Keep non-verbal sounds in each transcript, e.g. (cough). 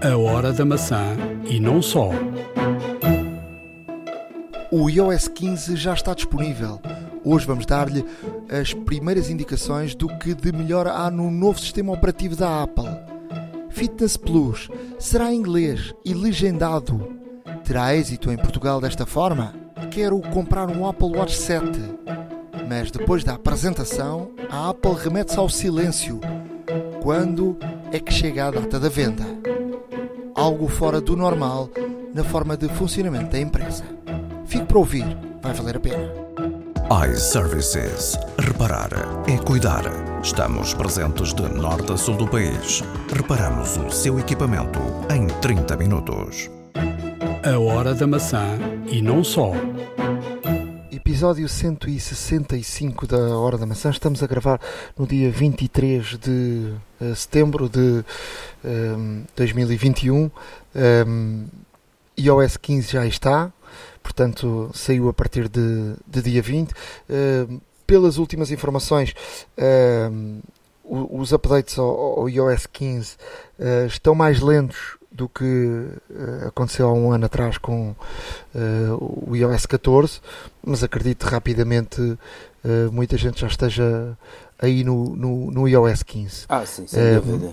A hora da maçã e não só. O iOS 15 já está disponível. Hoje vamos dar-lhe as primeiras indicações do que de melhor há no novo sistema operativo da Apple. Fitness Plus será em inglês e legendado. Terá êxito em Portugal desta forma? Quero comprar um Apple Watch 7. Mas depois da apresentação, a Apple remete-se ao silêncio. Quando é que chega a data da venda? Algo fora do normal na forma de funcionamento da empresa. Fique para ouvir, vai valer a pena. iServices. Reparar é cuidar. Estamos presentes de norte a sul do país. Reparamos o seu equipamento em 30 minutos. A hora da maçã e não só. Episódio 165 da Hora da Maçã. Estamos a gravar no dia 23 de eh, setembro de ehm, 2021. Um, iOS 15 já está, portanto saiu a partir de, de dia 20. Ehm, pelas últimas informações, ehm, o- os updates ao, ao iOS 15 eh, estão mais lentos do que eh, aconteceu há um ano atrás com eh, o iOS 14, mas acredito rapidamente eh, muita gente já esteja aí no, no, no iOS 15. Ah, sim, sem Eh, dúvida.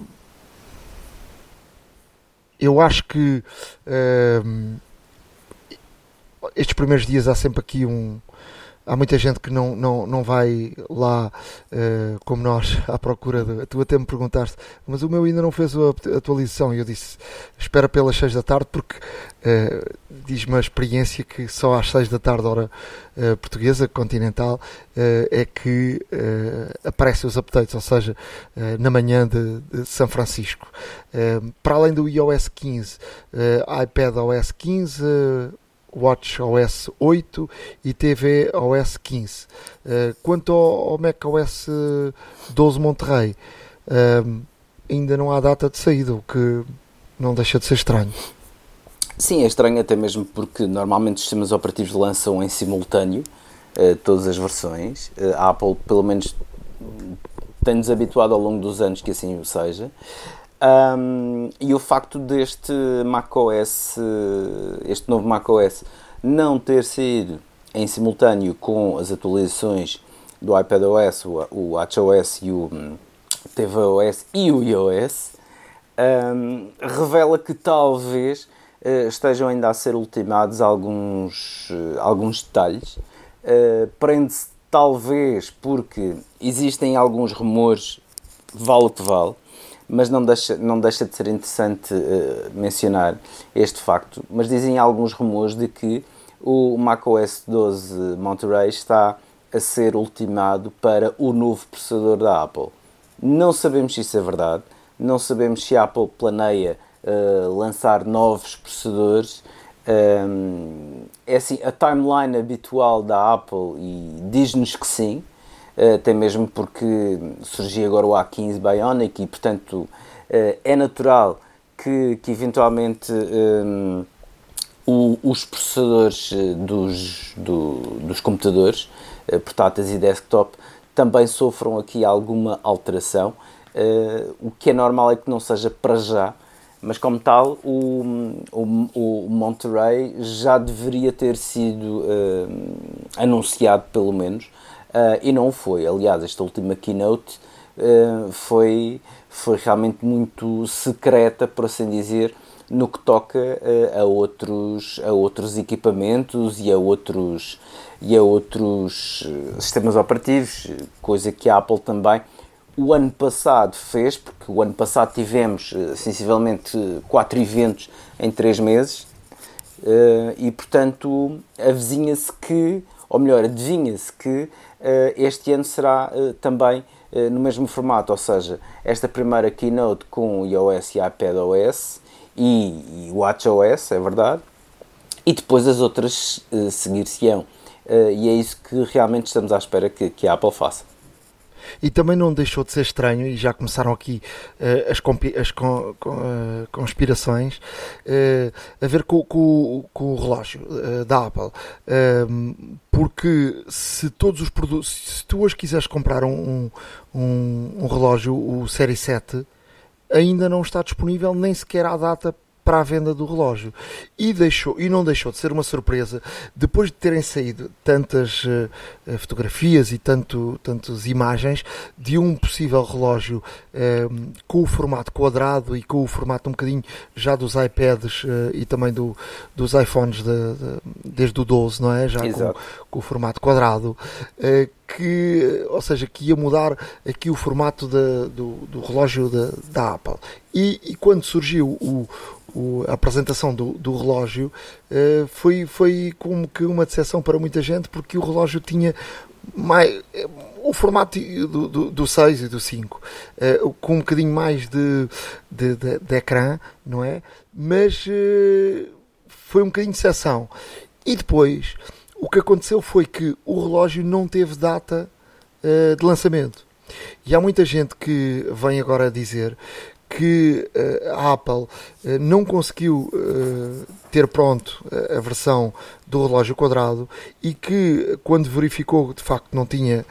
eu acho que estes primeiros dias há sempre aqui um. Há muita gente que não, não, não vai lá eh, como nós (laughs) à procura de. Tu até me perguntaste, mas o meu ainda não fez a atu- atualização. E eu disse: espera pelas 6 da tarde, porque eh, diz-me a experiência que só às 6 da tarde, hora eh, portuguesa, continental, é que aparecem os updates, ou seja, na manhã de, de São Francisco. Para além do iOS 15, eh, iPad OS 15, eh, Watch OS 8 e TV OS 15. Eh, quanto ao, ao Mac OS 12 Monterrey, eh, ainda não há data de saída, o que não deixa de ser estranho. Sim, é estranho até mesmo porque normalmente os sistemas operativos lançam em simultâneo eh, todas as versões. Eh, a Apple, pelo menos, tem-nos habituado ao longo dos anos que assim o seja. Ahm, e o facto deste macOS, este novo macOS, não ter saído em simultâneo com as atualizações do iPadOS, o, o WatchOS e o hum, tvOS e o iOS, hum, revela que talvez eh, estejam ainda a ser ultimados alguns, eh, alguns detalhes. Eh, Prende-se talvez porque existem alguns rumores, vale o que vale, mas não deixa, não deixa de ser interessante eh, mencionar este facto. Mas dizem alguns rumores de que o macOS 12 Monterey está a ser ultimado para o novo processador da Apple. Não sabemos se isso é verdade, não sabemos se a Apple planeia eh, lançar novos processadores. Um, é assim, a timeline habitual da Apple diz-nos que sim, até mesmo porque surgiu agora o A15 Bionic e, portanto, eh, é natural que, que eventualmente um, o- os processadores eh, dos, do- dos computadores, eh, portáteis e desktop, também sofram aqui alguma alteração. Eh, o que é normal é que não seja para já, mas como tal, o, o, o Monterey já deveria ter sido eh, anunciado, pelo menos, eh, e não foi. Aliás, esta última keynote eh, foi, foi realmente muito secreta, por assim dizer, no que toca eh, a, outros, a outros equipamentos e a outros, e a outros sistemas operativos, coisa que a Apple também o ano passado fez, porque o ano passado tivemos sensivelmente quatro eventos em três meses, e portanto avizinha-se que, ou melhor, adivinha-se que eh, este ano será eh, também eh, no mesmo formato, ou seja, esta primeira keynote com iOS e iPadOS e, e WatchOS, é verdade, e depois as outras seguir-se-ão. E é isso que realmente estamos à espera que, que a Apple faça. E também não deixou de ser estranho, e já começaram aqui eh, as, as con- con- eh, conspirações, eh, a ver com, com- com o relógio da Apple. Ehm, porque se todos os produtos, se tu hoje quiseres comprar um, um, um relógio, o Série 7, ainda não está disponível, nem sequer há data para a venda do relógio. E, deixou, e não deixou de ser uma surpresa, depois de terem saído tantas uh, fotografias e tanto, tantas imagens de um possível relógio uh, com o formato quadrado e com o formato um bocadinho já dos iPads uh, e também do, dos iPhones de, de, desde o 12, não é? Já com, com, o formato quadrado. que, ou seja, que ia mudar aqui o formato do, do relógio da Apple. E, e, quando surgiu o, o, a apresentação do, do relógio uh, foi, foi como que uma decepção para muita gente porque o relógio tinha mais, o formato do, do, do 6 e do 5 uh, eh, com um bocadinho mais de, de, de, de ecrã, não é? Mas uh, foi um bocadinho de decepção. E depois o que aconteceu foi que o relógio não teve data de lançamento. E há muita gente que vem agora dizer que uh, a Apple uh, não conseguiu uh, ter pronto a versão do relógio quadrado e que quando verificou de facto não tinha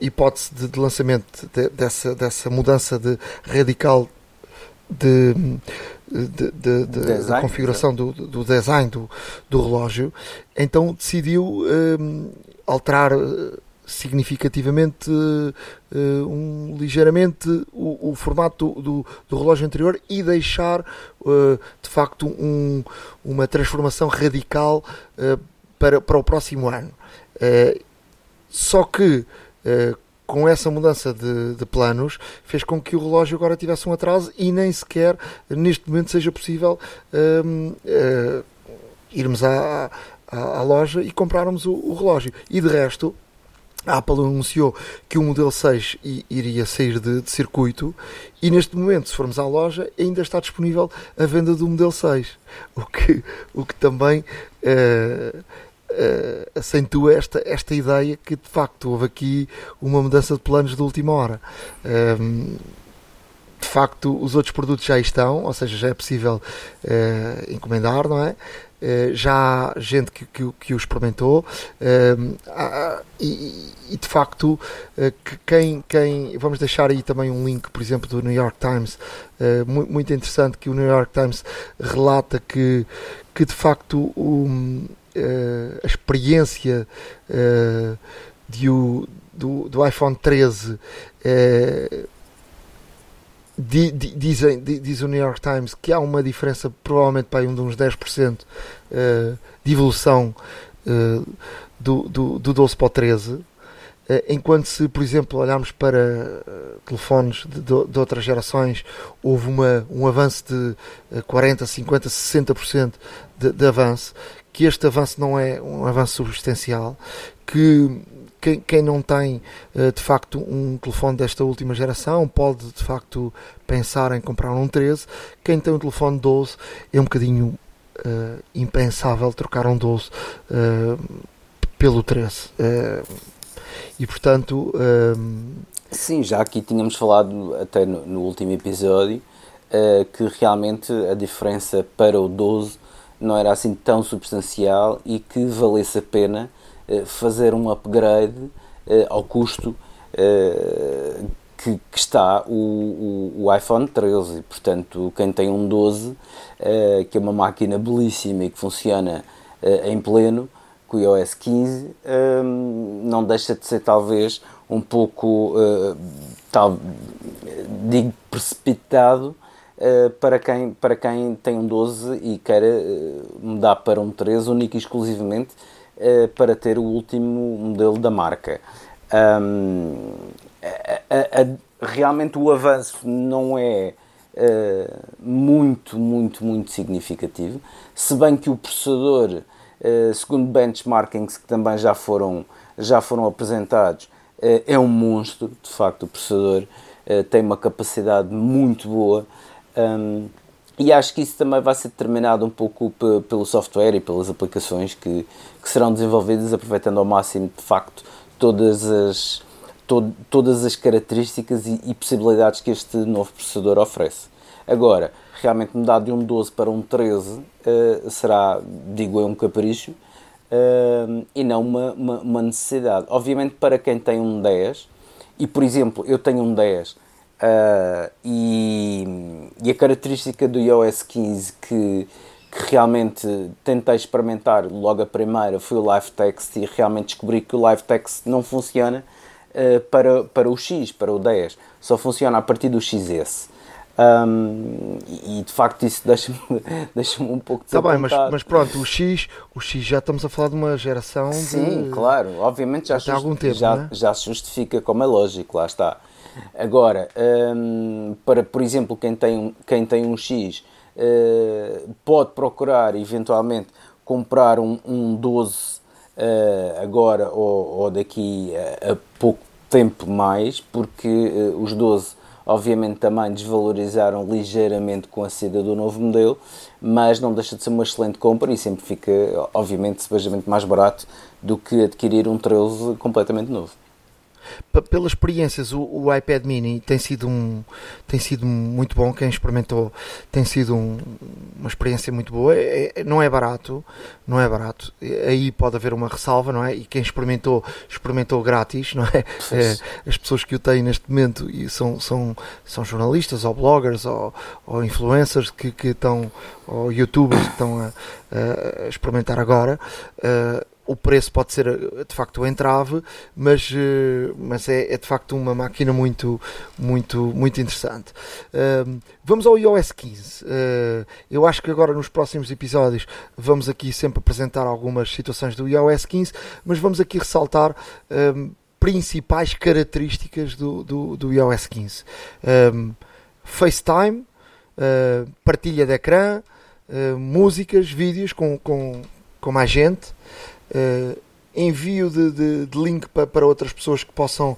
hipótese de, lançamento de, dessa, dessa mudança de radical de, de, de, de configuração do, do, design do, do relógio, então decidiu alterar significativamente uh, um, ligeiramente o, o formato do, do, relógio anterior e deixar uh, de facto um, uma transformação radical uh, para, para o próximo ano. só que com essa mudança de, de, planos fez com que o relógio agora tivesse um atraso e nem sequer neste momento seja possível irmos à, à, à, loja e comprarmos o, o relógio. E de resto, a Apple anunciou que o modelo 6 iria sair de, de, circuito e neste momento, se formos à loja, ainda está disponível a venda do modelo 6, o que, o que também uh, uh, acentua esta, esta ideia que de facto houve aqui uma mudança de planos de última hora. Um, de facto, os outros produtos já estão, ou seja, já é possível uh, encomendar, não é? Eh, já há gente que, que, que o experimentou eh, e, e, de facto eh, que quem, quem vamos deixar aí também um link por exemplo do New York Times muito interessante que o New York Times relata que, que de facto um, a experiência de o, do, do iPhone 13 dizem, diz o New York Times que há uma diferença, provavelmente para um de uns 10% uh, de evolução uh, do, do, do 12 para o 13. Uh, enquanto se, por exemplo, olharmos para telefones de, de, de, outras gerações, houve uma, um avanço de 40, 50, 60% de, de avanço, que este avanço não é um avanço substancial, que quem, quem não tem uh, de facto um telefone desta última geração pode de facto pensar em comprar um 13. Quem tem um telefone 12 é um bocadinho uh, impensável trocar um 12 uh, eh, pelo 13. e portanto. Sim, já aqui tínhamos falado até no, no último episódio que realmente a diferença para o 12 não era assim tão substancial e que valesse a pena eh, fazer um upgrade eh, ao custo eh, que, que, está o, o, o, iPhone 13. Portanto, quem tem um 12, que é uma máquina belíssima e que funciona em pleno, com o iOS 15, não deixa de ser talvez um pouco, tal, digo, precipitado para, quem, para quem tem um 12 e quer mudar para um 13 único e exclusivamente uh, para ter o último modelo da marca. Um, a, a, realmente o avanço não é uh, muito, muito, muito significativo, se bem que o processador, uh, segundo benchmarkings que também já foram, já foram apresentados, é um monstro, de facto, o processador tem uma capacidade muito boa. Um, e acho que isso também vai ser determinado um pouco pelo software e pelas aplicações que, que serão desenvolvidas, aproveitando ao máximo, de facto, todas as, to, todas as características e, e, possibilidades que este novo processador oferece. Agora, realmente mudar de um 12 para um 13 uh, eh, será, digo eu, um capricho uh, e não uma, uma, uma, necessidade. Obviamente, para quem tem um 10, e por exemplo, eu tenho um 10 Uh, e, e, a característica do iOS 15 que, que realmente tentei experimentar logo a primeira foi o Live Text e realmente descobri que o Live Text não funciona uh, para, para o X, para o 10, só funciona a partir do XS. Um, e de facto isso (laughs) deixa-me deixa um pouco Está bem, mas, mas, pronto, o X, o X já estamos a falar de uma geração Sim, de... claro, obviamente já, just, algum tempo, já, né? já se justifica como é lógico, lá está. Agora, um, para por exemplo quem tem, quem tem um X uh, pode procurar eventualmente comprar um, um 12 uh, agora ou, ou daqui a, a, pouco tempo mais, porque uh, os 12 obviamente também desvalorizaram ligeiramente com a saída do novo modelo, mas não deixa de ser uma excelente compra e sempre fica, obviamente, sebejamente mais barato do que adquirir um 13 completamente novo pelas experiências, o, o, iPad Mini tem sido, um, tem sido muito bom. Quem experimentou tem sido um, uma experiência muito boa. É, é, não é barato, não é barato. Aí pode haver uma ressalva, não é? E quem experimentou, experimentou grátis, não é? é as pessoas que o têm neste momento e são, são, são jornalistas ou bloggers ou, ou influencers que, que estão, ou youtubers que estão a, a experimentar agora. Uh, o preço pode ser eh, de facto o entrave, mas, eh, mas é, é de facto uma máquina muito, muito, muito interessante. Vamos ao iOS 15. Uh, eu acho que agora nos próximos episódios vamos aqui sempre apresentar algumas situações do iOS 15, mas vamos aqui ressaltar principais características do, do, do iOS 15. FaceTime, partilha de ecrã, músicas, vídeos com, com, com mais gente uh, envio de, de, de link para, para, outras pessoas que possam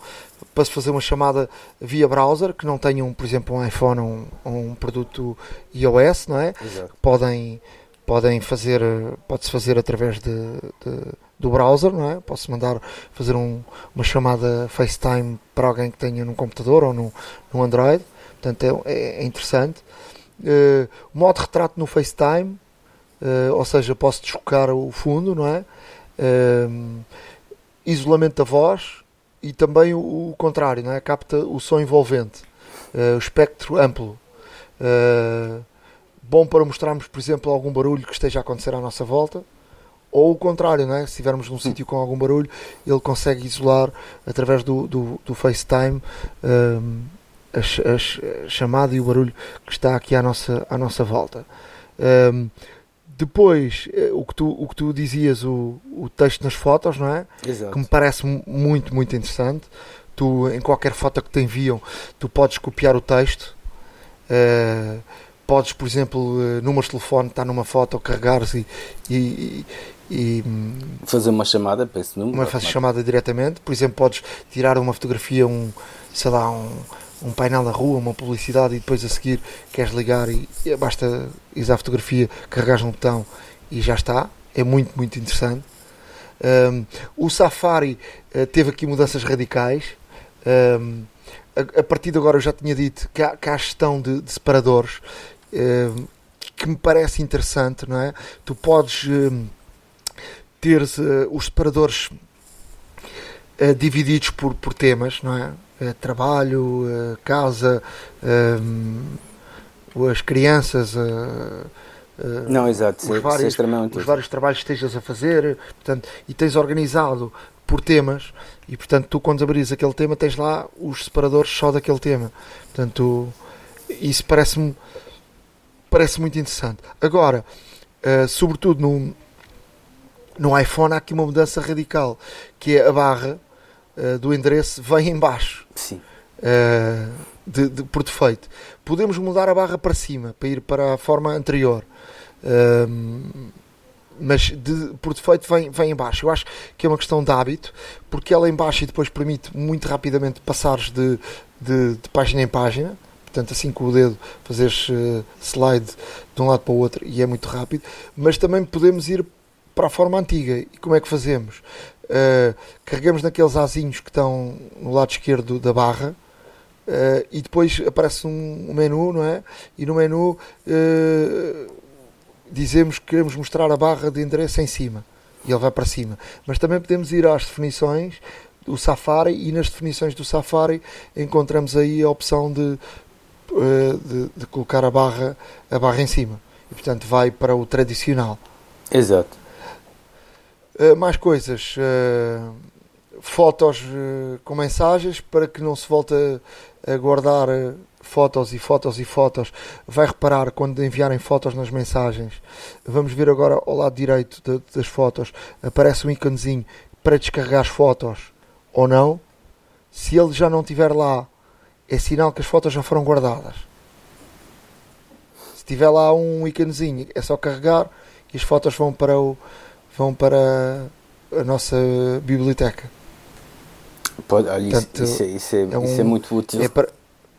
para se fazer uma chamada via browser, que não tenham, por exemplo, um iPhone ou um, ou um produto iOS, não é? Exato. Podem, podem fazer, pode-se fazer através de, de, do browser, não é? Posso mandar fazer um, uma chamada FaceTime para alguém que tenha no computador ou no, no Android, portanto é, é interessante. Uh, modo retrato no FaceTime, uh, ou seja, posso desfocar o fundo, não é? Uh, isolamento da voz e também o, o, contrário, não é? capta o som envolvente, uh, o espectro amplo. Uh, bom para mostrarmos, por exemplo, algum barulho que esteja a acontecer à nossa volta, ou o contrário, não é? se estivermos num sítio com algum barulho, ele consegue isolar através do, do, do FaceTime um, a, a, a, chamada e o barulho que está aqui à nossa, à nossa volta. Um, depois, eh, o que tu, o que tu dizias, o, o texto nas fotos, não é? Exato. Que me parece muito, muito interessante. Tu, em qualquer foto que te enviam, tu podes copiar o texto. Uh, podes, por exemplo, uh, números de telefone, estar numa foto, carregares e, e, e, fazer uma chamada para esse número. Uma chamada diretamente. Por exemplo, podes tirar uma fotografia, um, sei lá, um, um painel na rua, uma publicidade e depois a seguir queres ligar e, e basta ir à fotografia, carregares um botão e já está. É muito, muito interessante. Um, o Safari uh, teve aqui mudanças radicais. Um, a, a, partir de agora eu já tinha dito que há, que há gestão de, de separadores um, que me parece interessante, não é? Tu podes ter uh, os separadores uh, divididos por, por temas, não é? Uh, trabalho, uh, casa, as crianças. não, exato, os, vários, os vários trabalhos que estejas a fazer portanto, e tens organizado por temas e portanto tu quando abris aquele tema tens lá os separadores só daquele tema portanto isso parece-me parece muito interessante agora uh, sobretudo no, no iPhone há aqui uma mudança radical que é a barra uh, do endereço vem em baixo. Sim. Uh, de, de, por defeito. Podemos mudar a barra para cima, para ir para a forma anterior. Uh, mas de, por defeito vem, vem em baixo. Eu acho que é uma questão de hábito, porque ela em baixo e depois permite muito rapidamente passares de, de, de página em página. Portanto, assim com o dedo fazeres uh, slide de um lado para o outro e é muito rápido. Mas também podemos ir para a forma antiga. E como é que fazemos? Uh, carregamos naqueles azinhos que estão no lado esquerdo da barra uh, e depois aparece um, um, menu, não é? E no menu uh, dizemos que queremos mostrar a barra de endereço em cima e ele vai para cima. Mas também podemos ir às definições o Safari e nas definições do Safari encontramos aí a opção de, de, de, colocar a barra, a barra em cima. E portanto vai para o tradicional. Exato. Uh, mais coisas. Uh, fotos com mensagens para que não se volte a, a guardar fotos e fotos e fotos. Vai reparar quando enviarem fotos nas mensagens. Vamos ver agora ao lado direito de, das fotos. Aparece um íconezinho para descarregar as fotos ou não. Se ele já não estiver lá, é sinal que as fotos já foram guardadas. Se tiver lá um íconezinho, é só carregar e as fotos vão para o vão para a nossa biblioteca. Pode, olha, Portanto, isso, isso, é, isso, é, é um, isso, é, muito útil. É, para,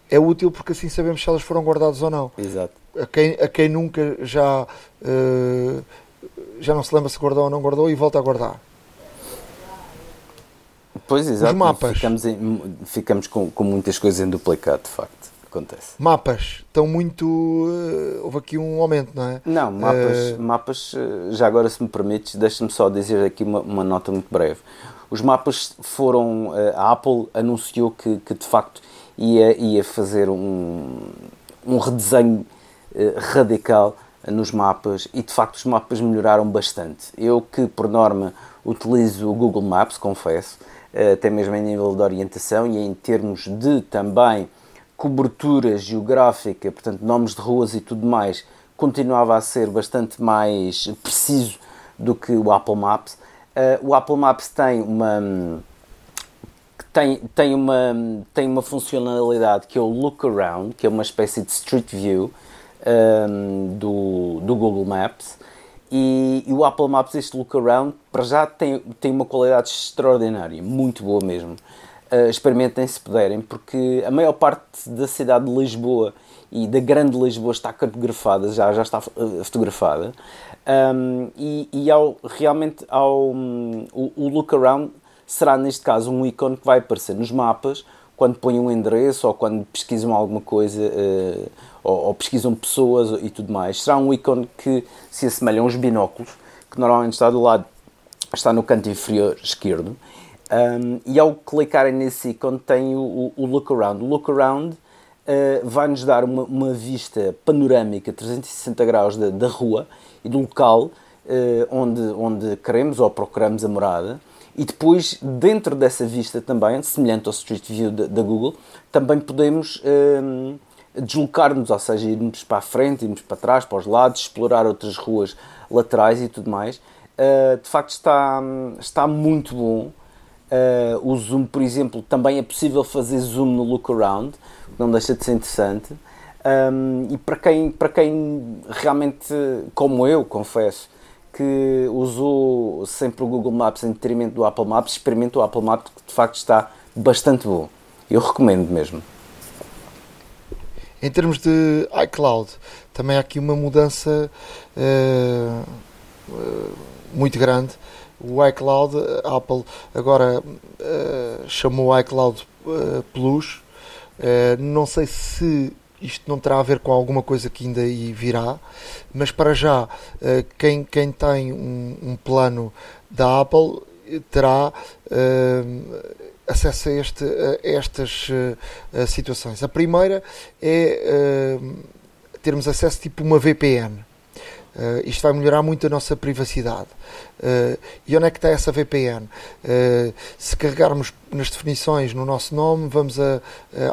é, útil porque assim sabemos se elas foram guardadas ou não. Exato. A quem, a quem nunca já, uh, já não se lembra se guardou ou não guardou e volta a guardar. Pois, exato. Os mapas. Ficamos, em, ficamos com, com muitas coisas em duplicado, de facto. Acontece. Mapas estão muito. Uh, houve aqui um aumento, não é? Não, mapas, uh... mapas já agora, se me permites, deixa-me só dizer aqui uma, uma, nota muito breve. Os mapas foram. A Apple anunciou que, que de facto ia, ia fazer um, um redesenho radical nos mapas e de facto os mapas melhoraram bastante. Eu que por norma utilizo o Google Maps, confesso, eh, até mesmo em nível de orientação e em termos de também cobertura geográfica, portanto, nomes de ruas e tudo mais, continuava a ser bastante mais preciso do que o Apple Maps. Uh, o Apple Maps tem uma tem, tem, uma, tem uma funcionalidade que é o Look Around, que é uma espécie de Street View um, ehm, do, do Google Maps, e, e, o Apple Maps, este look around, para já tem, tem uma qualidade extraordinária, muito boa mesmo. Uh, experimentem se puderem, porque a maior parte da cidade de Lisboa e da grande Lisboa está cartografada, já, já está uh, fotografada. Um, e, e ao, realmente ao, um, o, o look around será neste caso um ícone que vai aparecer nos mapas quando põem um endereço ou quando pesquisam alguma coisa uh, ou, ou, pesquisam pessoas e tudo mais. Será um ícone que se assemelha a uns binóculos, que normalmente está do lado, está no canto inferior esquerdo. Um, e ao clicarem nesse ícone tem o, o, Look Around. O Look Around uh, vai-nos dar uma, uma, vista panorâmica 360 graus da, da rua e do local uh, onde, onde queremos ou procuramos a morada e depois, dentro dessa vista também, semelhante ao Street View da, Google, também podemos um, deslocar-nos, ou seja, irmos para a frente, irmos para trás, para os lados, explorar outras ruas laterais e tudo mais. Uh, de facto, está, está muito bom. Uh, o zoom, por exemplo, também é possível fazer zoom no look around, não deixa de ser interessante. Um, e para quem, para quem realmente, como eu, confesso, que usou sempre o Google Maps em detrimento do Apple Maps, experimente o Apple Maps que de facto está bastante bom. Eu recomendo mesmo. Em termos de iCloud, também há aqui uma mudança uh, uh, muito grande. O iCloud, a Apple agora uh, chamou o iCloud Plus. não sei se isto não terá a ver com alguma coisa que ainda aí virá, mas para já, quem, quem tem um, um plano da Apple terá uh, acesso a, este, a estas uh, situações. A primeira é uh, termos acesso tipo uma VPN. Uh, isto vai melhorar muito a nossa privacidade. Uh, e onde é que está essa VPN? Uh, eh, se carregarmos nas definições no nosso nome, vamos, a,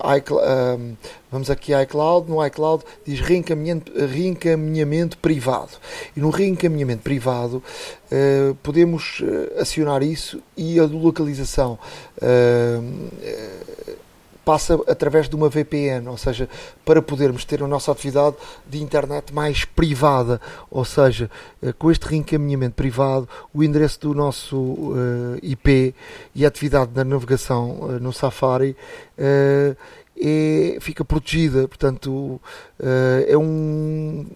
a iCloud, vamos aqui a iCloud, no iCloud diz reencaminhamento, reencaminhamento privado. E no reencaminhamento privado podemos acionar isso e a localização passa através de uma VPN, ou seja, para podermos ter a nossa atividade de internet mais privada, ou seja, eh, com este reencaminhamento privado, o endereço do nosso eh, IP e a atividade da navegação uh, no Safari é, fica protegida, portanto é um,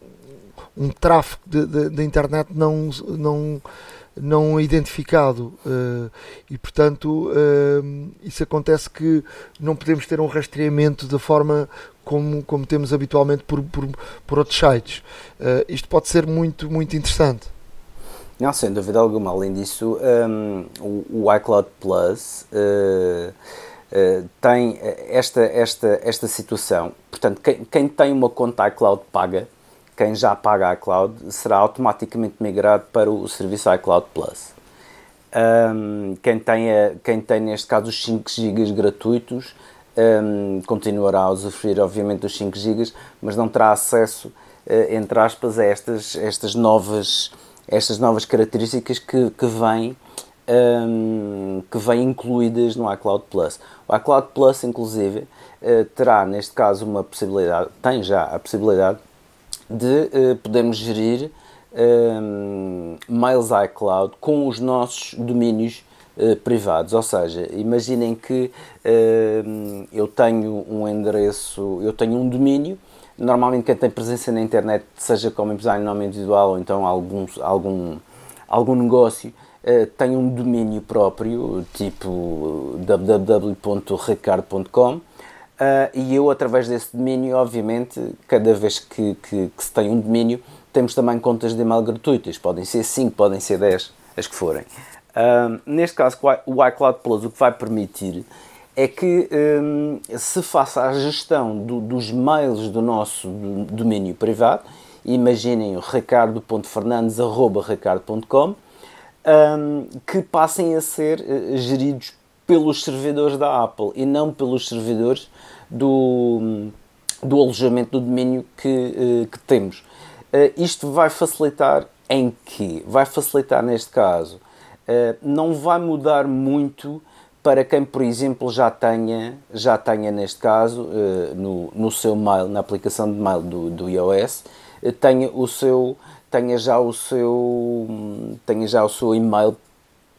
um tráfego da internet não, não não identificado uh, e portanto uh, isso acontece que não podemos ter um rastreamento da forma como, como temos habitualmente por, por, por outros sites uh, isto pode ser muito muito interessante Não, sem dúvida alguma. Além disso, um, o, o, iCloud Plus tem esta, esta, esta situação. Portanto, quem, quem tem uma conta iCloud paga, quem já paga iCloud, será automaticamente migrado para o serviço iCloud Plus. Um, quem, tem, quem tem, neste caso, os 5 GB gratuitos, um, continuará a usufruir, obviamente, dos 5 GB, mas não terá acesso, uh, entre aspas, a estas, estas, novas, estas novas características que, que vêm. Que vêm incluídas no iCloud Plus. O iCloud Plus, inclusive, uh, terá neste caso uma possibilidade, tem já a possibilidade de uh, podermos gerir um, Mails iCloud com os nossos domínios uh, privados. Ou seja, imaginem que uh, eu tenho um endereço, eu tenho um domínio. Normalmente, quem tem presença na internet, seja como empresário em nome individual ou então algum, algum, algum negócio, uh, tem um domínio próprio, tipo www.ricardo.com. Uh, e eu, através desse domínio, obviamente, cada vez que, que, que se tem um domínio, temos também contas de e-mail gratuitas, podem ser 5, podem ser 10, as que forem. Um, neste caso, o iCloud Plus o que vai permitir é que um, se faça a gestão do, dos mails do nosso domínio privado, imaginem o ricardo.fernandes.ricardo.com, um, que passem a ser uh, geridos pelos servidores da Apple e não pelos servidores do, do alojamento do domínio que, uh, que temos. Uh, isto vai facilitar em que? Vai facilitar neste caso, uh, não vai mudar muito para quem, por exemplo, já tenha, já tenha neste caso, no, no seu mail, na aplicação de mail do, do iOS, tenha o seu, tenha já o seu, tenha já o seu e-mail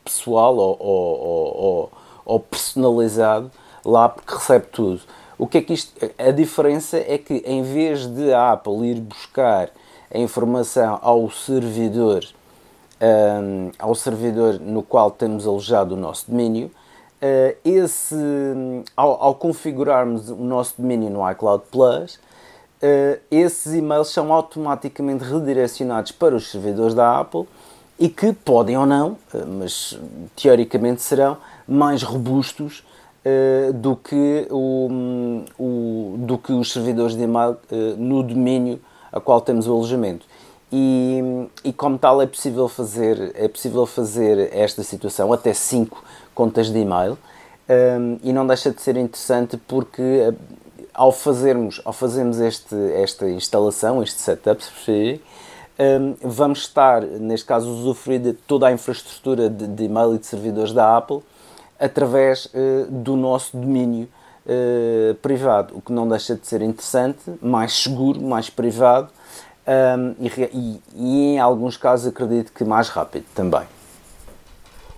pessoal ou, ou, ou, ou personalizado lá porque recebe tudo. O que é que isto, a diferença é que em vez de a Apple ir buscar a informação ao servidor, um, ao servidor no qual temos alojado o nosso domínio. Uh, esse, ao, ao, configurarmos o nosso domínio no iCloud Plus, uh, esses e-mails são automaticamente redirecionados para os servidores da Apple e que podem ou não, uh, mas teoricamente serão mais robustos do, que o, o, do que os servidores de e-mail no domínio a qual temos o alojamento. E, e, como tal é possível fazer é possível fazer esta situação até 5 contas de e-mail um, e não deixa de ser interessante porque ao fazermos ao fazermos este esta instalação este setup um, vamos estar neste caso usufruir de toda a infraestrutura de, de e-mail e de servidores da Apple através uh, do nosso domínio uh, privado, o que não deixa de ser interessante, mais seguro, mais privado e, e, em alguns casos acredito que mais rápido também.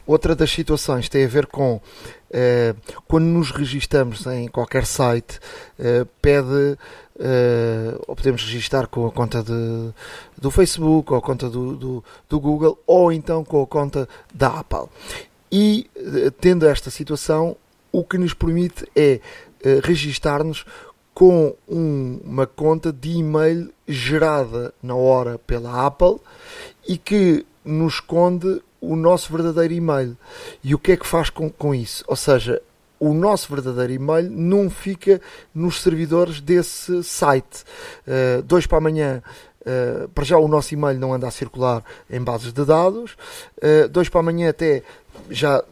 Outra das situações tem a ver com quando nos registramos em qualquer site, uh, pede Uh, ou podemos registar com a conta de, do Facebook, ou a conta do, do, do, Google, ou então com a conta da Apple. E tendo esta situação, o que nos permite é registar-nos com um, uma conta de e-mail gerada na hora pela Apple e que nos esconde o nosso verdadeiro e-mail. E o que é que faz com, com isso? Ou seja, o nosso verdadeiro e-mail não fica nos servidores desse site. Uh, dois para amanhã, uh, para já o nosso e-mail não anda a circular em bases de dados. Uh, dois para amanhã até já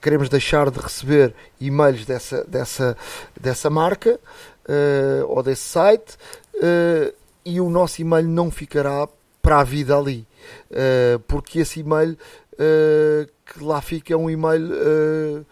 queremos deixar de receber e-mails dessa, dessa, dessa marca uh, ou desse site uh, e o nosso e-mail não ficará para a vida ali, uh, porque esse e-mail que lá fica um e-mail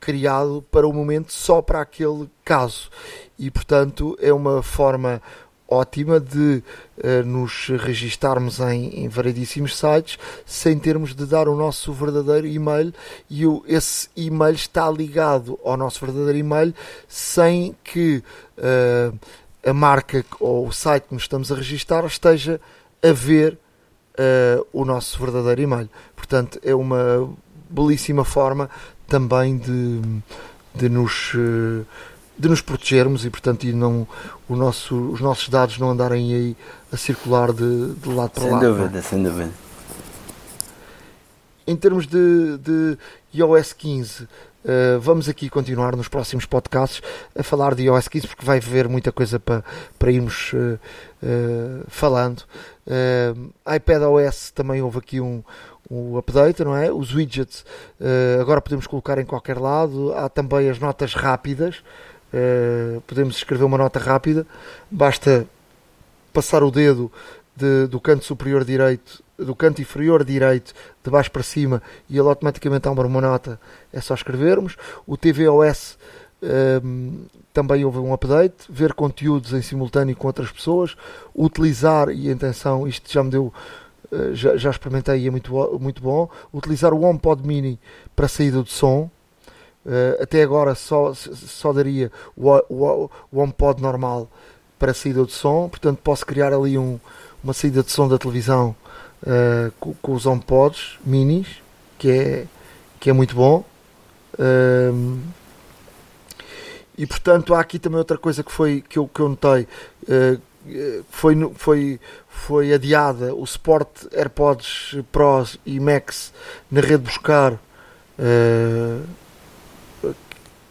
criado para o momento só para aquele caso e portanto é uma forma ótima de uh, nos registarmos em, em, variedíssimos sites sem termos de dar o nosso verdadeiro e-mail e o, esse e-mail está ligado ao nosso verdadeiro e-mail sem que uh, a marca ou o site que nos estamos a registar esteja a ver uh, o nosso verdadeiro e-mail. Portanto, é uma belíssima forma também de, de nos de nos protegermos e portanto e não o nosso, os nossos dados não andarem aí a circular de, de lado para sem lado. Sem dúvida, sem dúvida. em termos de, de iOS 15, uh, vamos aqui continuar nos próximos podcasts a falar de iOS 15 porque vai haver muita coisa para, para irmos uh, uh, falando. IPadOS também houve aqui um, um update, não é? Os widgets agora podemos colocar em qualquer lado. Há também as notas rápidas. podemos escrever uma nota rápida, basta passar o dedo de, do canto superior direito do canto inferior direito de baixo para cima e ele automaticamente abre uma nota, é só escrevermos. O tvOS um, também houve um update, ver conteúdos em simultâneo com outras pessoas, utilizar, e a intenção, isto já me deu, uh, já, já experimentei e é muito, muito bom, utilizar o HomePod Mini para saída de som. Uh, até agora só, só daria o, o, o HomePod normal para saída de som, portanto posso criar ali um, uma saída de som da televisão uh, com, com, os HomePods minis, que é, que é muito bom. Uh, e portanto há aqui também outra coisa que foi que eu, que eu notei uh, foi, foi, foi adiada o suporte AirPods Pros e Max na rede buscar uh,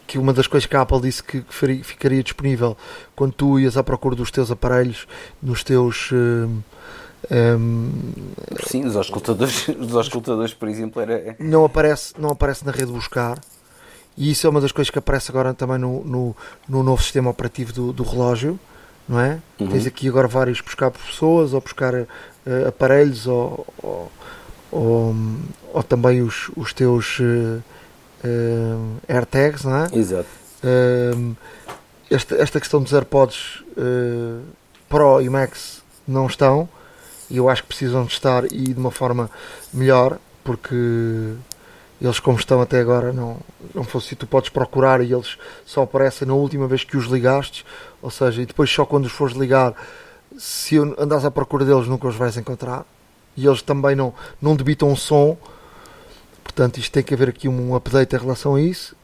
que uma das coisas que a Apple disse que, ficaria disponível quando tu ias à procura dos teus aparelhos nos teus uh, um, Sim, os auscultadores, os auscultadores, por exemplo, era... Não aparece, não aparece na rede buscar. E isso é uma das coisas que aparece agora também no, no, no novo sistema operativo do, do relógio, não é? Uhum. Tens aqui agora vários buscar pessoas ou buscar uh, aparelhos ou, ou, ou, ou, também os, os teus uh, uh, AirTags, não é? Exato. esta, esta questão dos AirPods Pro e Max não estão e eu acho que precisam de estar e de uma forma melhor, porque eles como estão até agora não, não fosse tu podes procurar e eles só aparecem na última vez que os ligaste, ou seja, e depois só quando os fores ligar, se andas à procura deles nunca os vais encontrar. E eles também não, não debitam som, portanto isto tem que haver aqui um update em relação a isso.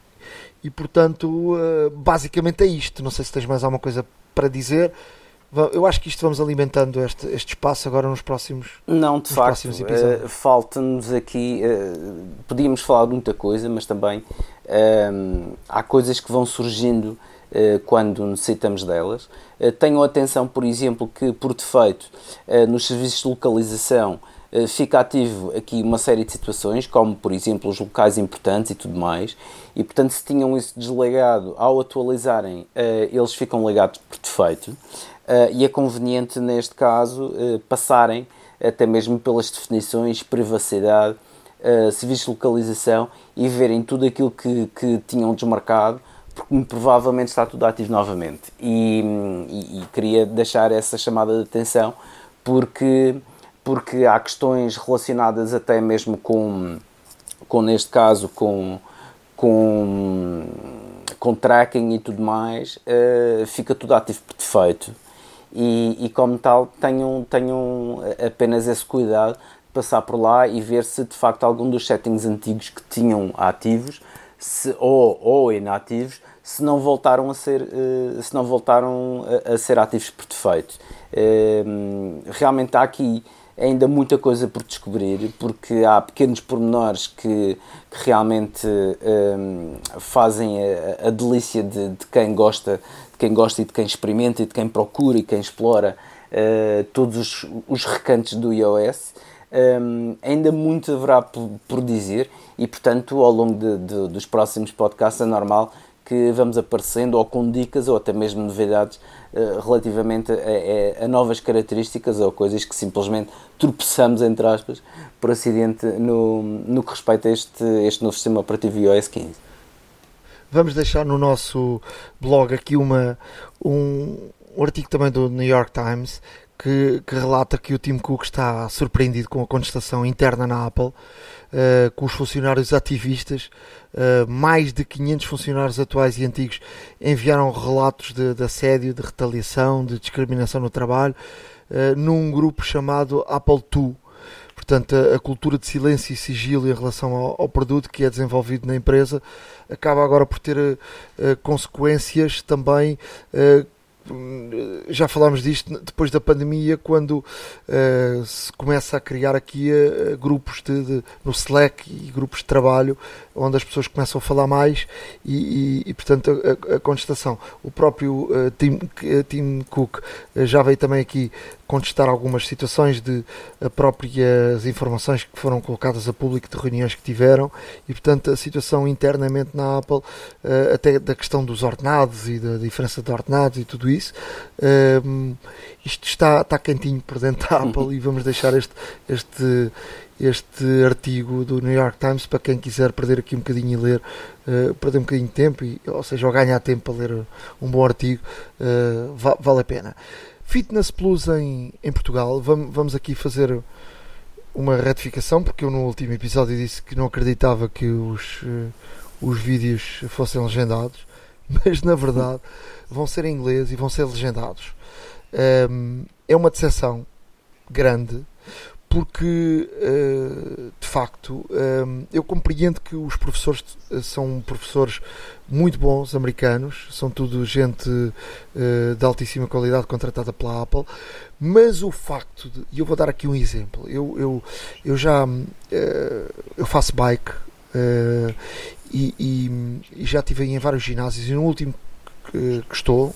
E portanto eh, basicamente é isto, não sei se tens mais alguma coisa para dizer eu acho que isto vamos alimentando este, este espaço agora nos próximos Não, de facto, uh, falta-nos aqui. Uh, podíamos falar de muita coisa, mas também uh, há coisas que vão surgindo quando necessitamos delas. tenham atenção, por exemplo, que por defeito nos serviços de localização fica ativo aqui uma série de situações, como por exemplo os locais importantes e tudo mais, e portanto, se tinham isso desligado, ao atualizarem, eles ficam ligados por defeito. Uh, e é conveniente, neste caso, uh, passarem até mesmo pelas definições, privacidade, uh, serviços de localização e verem tudo aquilo que, que tinham desmarcado, porque provavelmente está tudo ativo novamente. E, e, e, queria deixar essa chamada de atenção, porque, porque há questões relacionadas até mesmo com, com neste caso, com, com, com tracking e tudo mais, fica tudo ativo por defeito e, e como tal tenham, tenham apenas esse cuidado de passar por lá e ver se de facto algum dos settings antigos que tinham ativos se, ou, ou inativos se não voltaram a ser uh, se não voltaram a, ser ativos por defeito. Uh, realmente há aqui ainda muita coisa por descobrir porque há pequenos pormenores que, que realmente um, fazem a, a delícia de, de, quem gosta de quem gosta e de quem experimenta e de quem procura e quem explora uh, todos os, os, recantos do iOS. Um, ainda muito haverá por, por, dizer e, portanto, ao longo de, de, dos próximos podcasts é normal que vamos aparecendo ou com dicas ou até mesmo novidades relativamente a, a, a, novas características ou coisas que simplesmente tropeçamos, entre aspas, por acidente no, no que respeita a este, este novo sistema operativo iOS 15. Vamos deixar no nosso blog aqui uma, um, um artigo também do New York Times que, que, relata que o Tim Cook está surpreendido com a contestação interna na Apple, uh, com os funcionários ativistas. Uh, mais de 500 funcionários atuais e antigos enviaram relatos de, de assédio, de retaliação, de discriminação no trabalho, uh, num grupo chamado Apple II Portanto, a, a, cultura de silêncio e sigilo em relação ao, ao, produto que é desenvolvido na empresa acaba agora por ter consequências também já falámos disto depois da pandemia, quando uh, se começa a criar aqui uh, grupos de, de, no Slack e grupos de trabalho onde as pessoas começam a falar mais e, e, e portanto, a, a, contestação. O próprio uh, Tim, Tim Cook já veio também aqui contestar algumas situações de próprias informações que foram colocadas a público de reuniões que tiveram e, portanto, a situação internamente na Apple, até da questão dos ordenados e da diferença de ordenados e tudo isso. Um, isto está, está quentinho por dentro da (laughs) Apple e vamos deixar este, este, este artigo do New York Times para quem quiser perder aqui um bocadinho e ler, uh, perder um bocadinho de tempo, e, ou seja, ou ganhar tempo para ler um bom artigo, uh, va vale a pena. Fitness Plus em, em Portugal, vamos, vamos aqui fazer uma retificação, porque eu no último episódio disse que não acreditava que os, uh, os vídeos fossem legendados, (laughs) mas na verdade vão ser em inglês e vão ser legendados. Um, é uma decepção grande porque uh, de facto um, eu compreendo que os professores são professores muito bons americanos, são tudo gente de altíssima qualidade contratada pela Apple, mas o facto de, e eu vou dar aqui um exemplo, eu, eu, eu já eu faço bike e, e, e, já estive em vários ginásios e no último que, estou,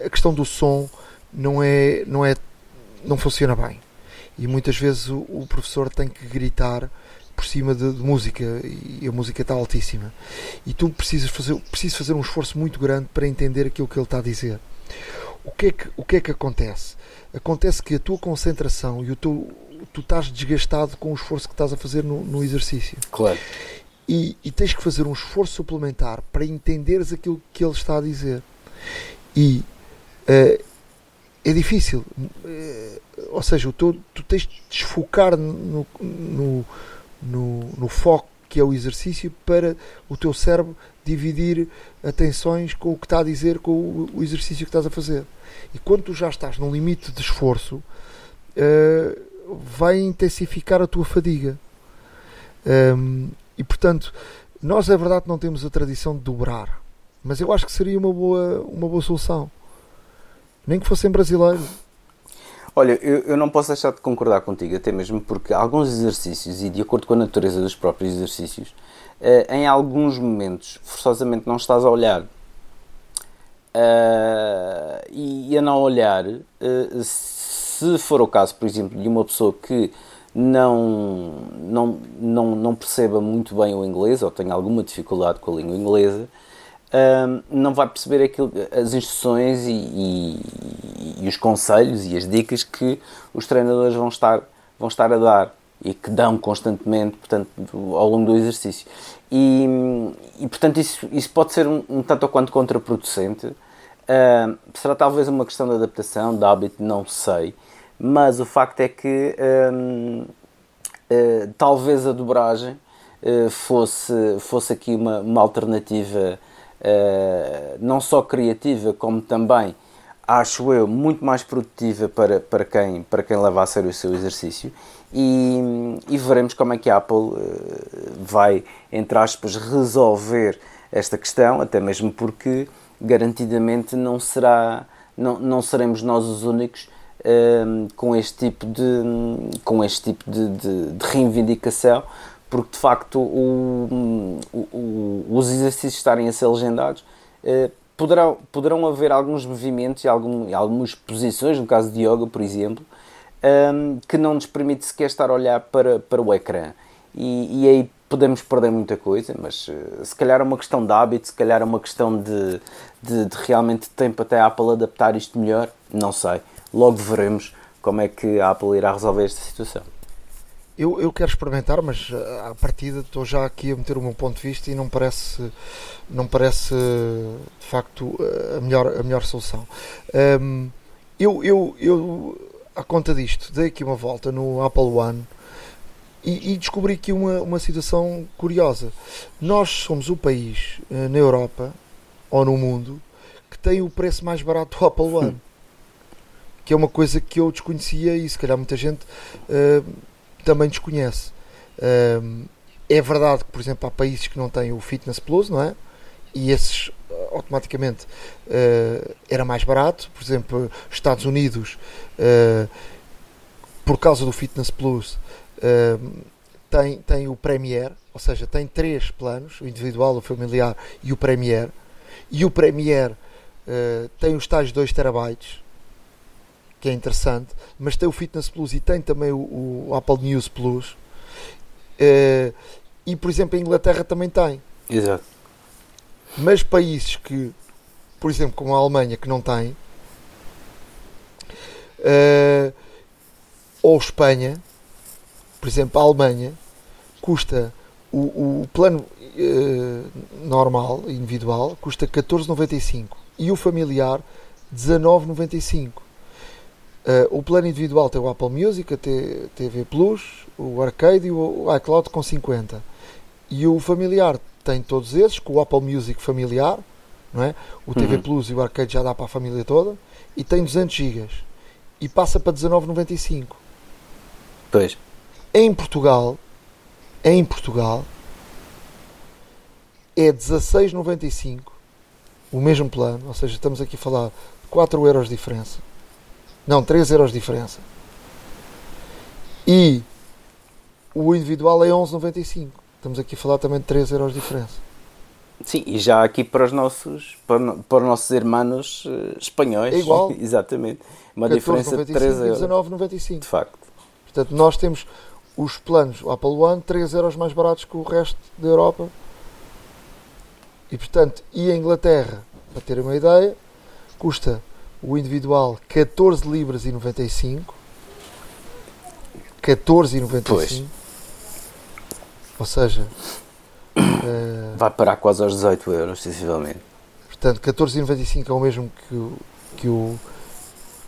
a questão do som não é, não é, não funciona bem. E muitas vezes o, o professor tem que gritar por cima de, de, música e a música está altíssima. E tu precisas fazer, precisas fazer um esforço muito grande para entender aquilo que ele está a dizer. O que é que, o que, é que acontece? Acontece que a tua concentração e o teu, tu estás desgastado com o esforço que estás a fazer no, no exercício. Claro e, e, tens que fazer um esforço suplementar para entenderes aquilo que ele está a dizer. E uh, é difícil. Uh, ou seja, tu, tu tens de desfocar no, no, no, no, foco que é o exercício para o teu cérebro dividir atenções com o que está a dizer com o, o exercício que estás a fazer. E quando tu já estás num limite de esforço, uh, vai intensificar a tua fadiga. Um, e portanto, nós é verdade que não temos a tradição de dobrar, mas eu acho que seria uma boa, uma boa solução. Nem que fossem brasileiros. Olha, eu, eu não posso deixar de concordar contigo, até mesmo porque alguns exercícios, e de acordo com a natureza dos próprios exercícios, eh, em alguns momentos, forçosamente não estás a olhar. Uh, e a não olhar, uh, se for o caso, por exemplo, de uma pessoa que não, não, não, não perceba muito bem o inglês ou tenha alguma dificuldade com a língua inglesa, um, não vai perceber aquilo, as instruções e, e, e, os conselhos e as dicas que os treinadores vão estar, vão estar a dar e que dão constantemente portanto, ao longo do exercício. E, e portanto, isso, isso pode ser um, um tanto ou quanto contraproducente. Uh, será talvez uma questão de adaptação, de hábito, não sei mas o facto é que hum, uh, talvez a dobragem uh, fosse, fosse aqui uma, uma alternativa não só criativa, como também, acho eu, muito mais produtiva para, para, quem, para quem leva a sério o seu exercício. E, e veremos como é que a Apple vai, entre aspas, resolver esta questão, até mesmo porque garantidamente não será não, não seremos nós os únicos Ehm, com este tipo de, com este tipo de, de, de reivindicação, porque de facto o, o, os exercícios estarem a ser legendados uh, poderão, poderão haver alguns movimentos e algum, algumas posições, no caso de yoga, por exemplo, um, ehm, que não nos permite sequer estar a olhar para, para o ecrã. E, e aí podemos perder muita coisa, mas uh, se calhar é uma questão de hábito, se calhar é uma questão de, de, de realmente tempo até a Apple adaptar isto melhor, não sei logo veremos como é que a Apple irá resolver esta situação. Eu, eu quero experimentar, mas eh, à partida estou já aqui a meter o meu ponto de vista e não parece, não parece de facto a melhor, a melhor solução. Um, eu, eu, eu, à conta disto, dei aqui uma volta no Apple One e, e, descobri aqui uma, uma situação curiosa. Nós somos o país eh, na Europa ou no mundo que tem o preço mais barato do Apple One que é uma coisa que eu desconhecia e se calhar muita gente uh, também desconhece. É verdade que, por exemplo, há países que não têm o Fitness Plus, não é? E esses, automaticamente uh, era mais barato. Por exemplo, Estados Unidos, uh, por causa do Fitness Plus, tem, tem o Premier, ou seja, tem três planos: o individual, o familiar e o Premier. E o Premier tem os tais 2 terabytes, que é interessante, mas tem o Fitness Plus e tem também o, o Apple News Plus. e por exemplo, a Inglaterra também tem. Exato. Mas países que, por exemplo, como a Alemanha, que não tem, uh, ou Espanha, por exemplo, a Alemanha, custa o, o plano uh, normal, individual, custa 14,95 e o familiar 19,95. Uh, o plano individual tem o Apple Music, a TV Plus, o Arcade e o iCloud com 50. E o familiar tem todos esses, com o Apple Music familiar, não é? o TV uhum. Plus e o Arcade já dá para a família toda, e tem 200 GB e passa para 19,95. Pois. Em Portugal, em Portugal, é 16,95 o mesmo plano, ou seja, estamos aqui a falar de 4 euros de diferença. Não, 3 euros de diferença. E o individual é 11,95. Estamos aqui a falar também de 3 euros de diferença. Sim, e já aqui para os nossos, para, para os nossos irmãos uh, espanhóis. É igual. (laughs) Exatamente. Uma diferença de 3 euros. 19,95. De facto. Portanto, nós temos os planos Apple One 3 euros mais baratos que o resto da Europa. E portanto, e a Inglaterra, para terem uma ideia, custa o individual 14 libras e 95. 14,95. Pois. Ou seja, uh, (coughs) vai parar quase aos 18 euros, sensivelmente. Portanto, 14,95 é o mesmo que o, que o.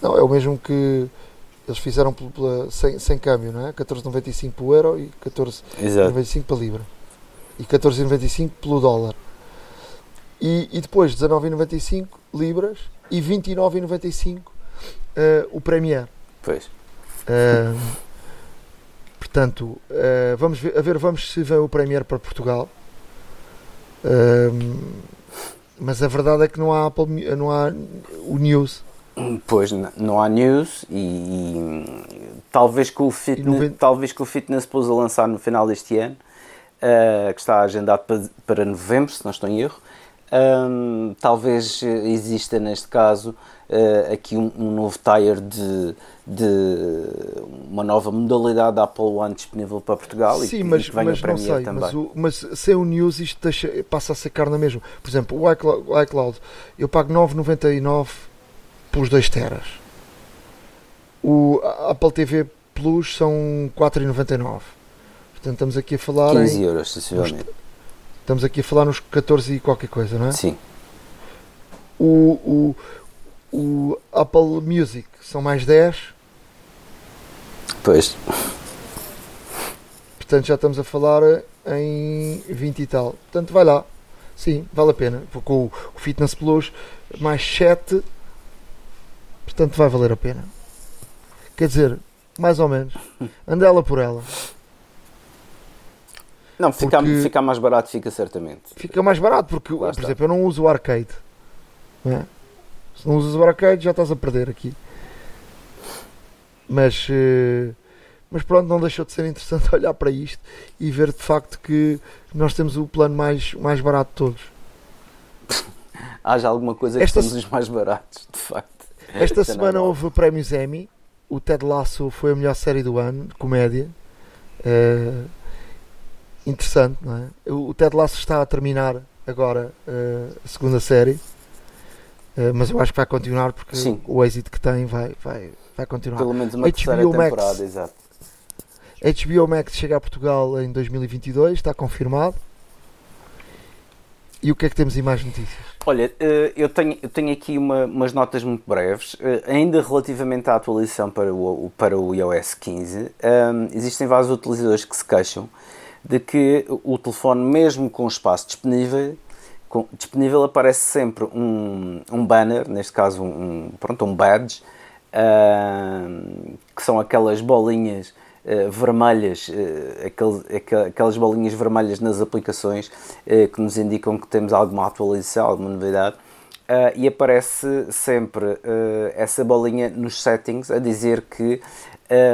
Não, é o mesmo que eles fizeram pela, sem, sem câmbio, não é? 14,95 pelo euro e 14,95 para libra. E 14,95 pelo dólar. E, e depois 19,95 libras e 29,95 uh, eh, o Premier. Pois. Uh, Portanto, uh, vamos ver, a ver, vamos se vem o Premier para Portugal. Mas a verdade é que não há, Apple, não há o News. Pois, não há News e, e talvez, com o fitness, talvez com o Fitness Plus a lançar no final deste ano, uh, que está agendado para, para novembro, se não estou em erro, talvez exista neste caso uh, aqui um, um, novo tire de, de uma nova modalidade da Apple One disponível para Portugal Sim, e, mas, e que mas não sei, também. Mas, o, mas sem o News isto deixa, passa a ser carne mesmo. Por exemplo, o iCloud, o iCloud eu pago 9,99 pelos 2 teras. O Apple TV Plus são 4,99. Portanto, estamos aqui a falar 15 em, euros, sensivelmente. Estamos aqui a falar nos 14 e qualquer coisa, não é? Sim. O, o, o Apple Music são mais 10. Pois. Portanto, já estamos a falar em 20 e tal. Portanto, vai lá. Sim, vale a pena. Com o Fitness Plus, mais 7. Portanto, vai valer a pena. Quer dizer, mais ou menos. Andela por ela. Não, fica, fica mais barato, fica certamente. Fica mais barato, porque, Lá por está. exemplo, eu não uso o arcade. Não é? Se não usas o arcade, já estás a perder aqui. Mas, eh, mas pronto, não deixou de ser interessante (laughs) olhar para isto e ver de facto que nós temos o plano mais, mais barato de todos. (laughs) Haja alguma coisa que Esta somos os mais baratos, de facto. Esta (laughs) semana houve prémios Emmy. O Ted Lasso foi a melhor série do ano, de comédia. Uh, interessante, não é? O Ted Lasso está a terminar agora uh, a segunda série, uh, mas eu acho que vai continuar porque Sim. o êxito que tem vai, vai, vai continuar. Pelo menos uma HBO temporada, Max, exato. HBO Max chega a Portugal em 2022, está confirmado. E o que é que temos em mais notícias? Olha, eh, eu tenho, eu tenho aqui uma, umas notas muito breves. Ainda relativamente à atualização para o, para o iOS 15, um, existem vários utilizadores que se queixam de que o telefone, mesmo com espaço disponível, com, disponível aparece sempre um, um banner, neste caso um, pronto, um badge, uh, que são aquelas bolinhas uh, vermelhas, uh, aqueles, aquelas bolinhas vermelhas nas aplicações uh, que nos indicam que temos alguma atualização, alguma novidade. e aparece sempre essa bolinha nos settings a dizer que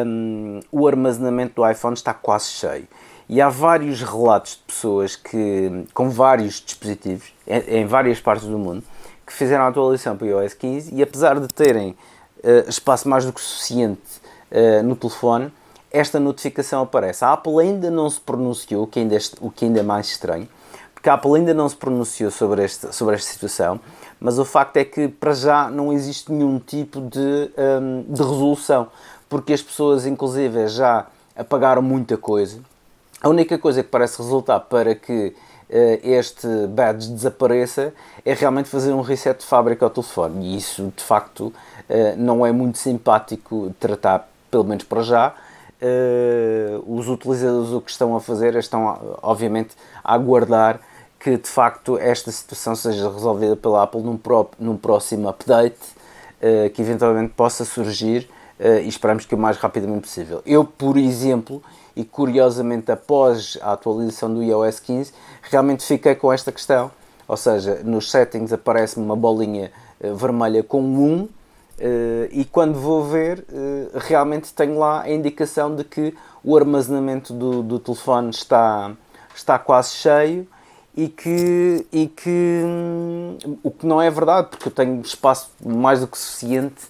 um, o armazenamento do iPhone está quase cheio. E há vários relatos de pessoas que, com vários dispositivos, em, várias partes do mundo, que fizeram a atualização para o iOS 15 e apesar de terem uh, espaço mais do que suficiente uh, no telefone, esta notificação aparece. A Apple ainda não se pronunciou, o que ainda é, o que ainda é mais estranho, porque a Apple ainda não se pronunciou sobre, este, sobre esta situação, mas o facto é que para já não existe nenhum tipo de, um, ehm, de resolução, porque as pessoas, inclusive, já apagaram muita coisa. A única coisa que parece resultar para que uh, este badge desapareça é realmente fazer um reset de fábrica ao telefone. E isso, de facto, uh, não é muito simpático tratar, pelo menos para já. Uh, os utilizadores o que estão a fazer estão, obviamente, a aguardar que de facto esta situação seja resolvida pela Apple num, pró num próximo update que eventualmente possa surgir e esperamos que o mais rapidamente possível. Eu, por exemplo, e curiosamente após a atualização do iOS 15, realmente fiquei com esta questão, ou seja, nos settings aparece-me uma bolinha uh, vermelha com 1 Uh, e quando vou ver, uh, realmente tenho lá a indicação de que o armazenamento do, do telefone está, está quase cheio e que, e que hum, o que não é verdade, porque eu tenho espaço mais do que suficiente,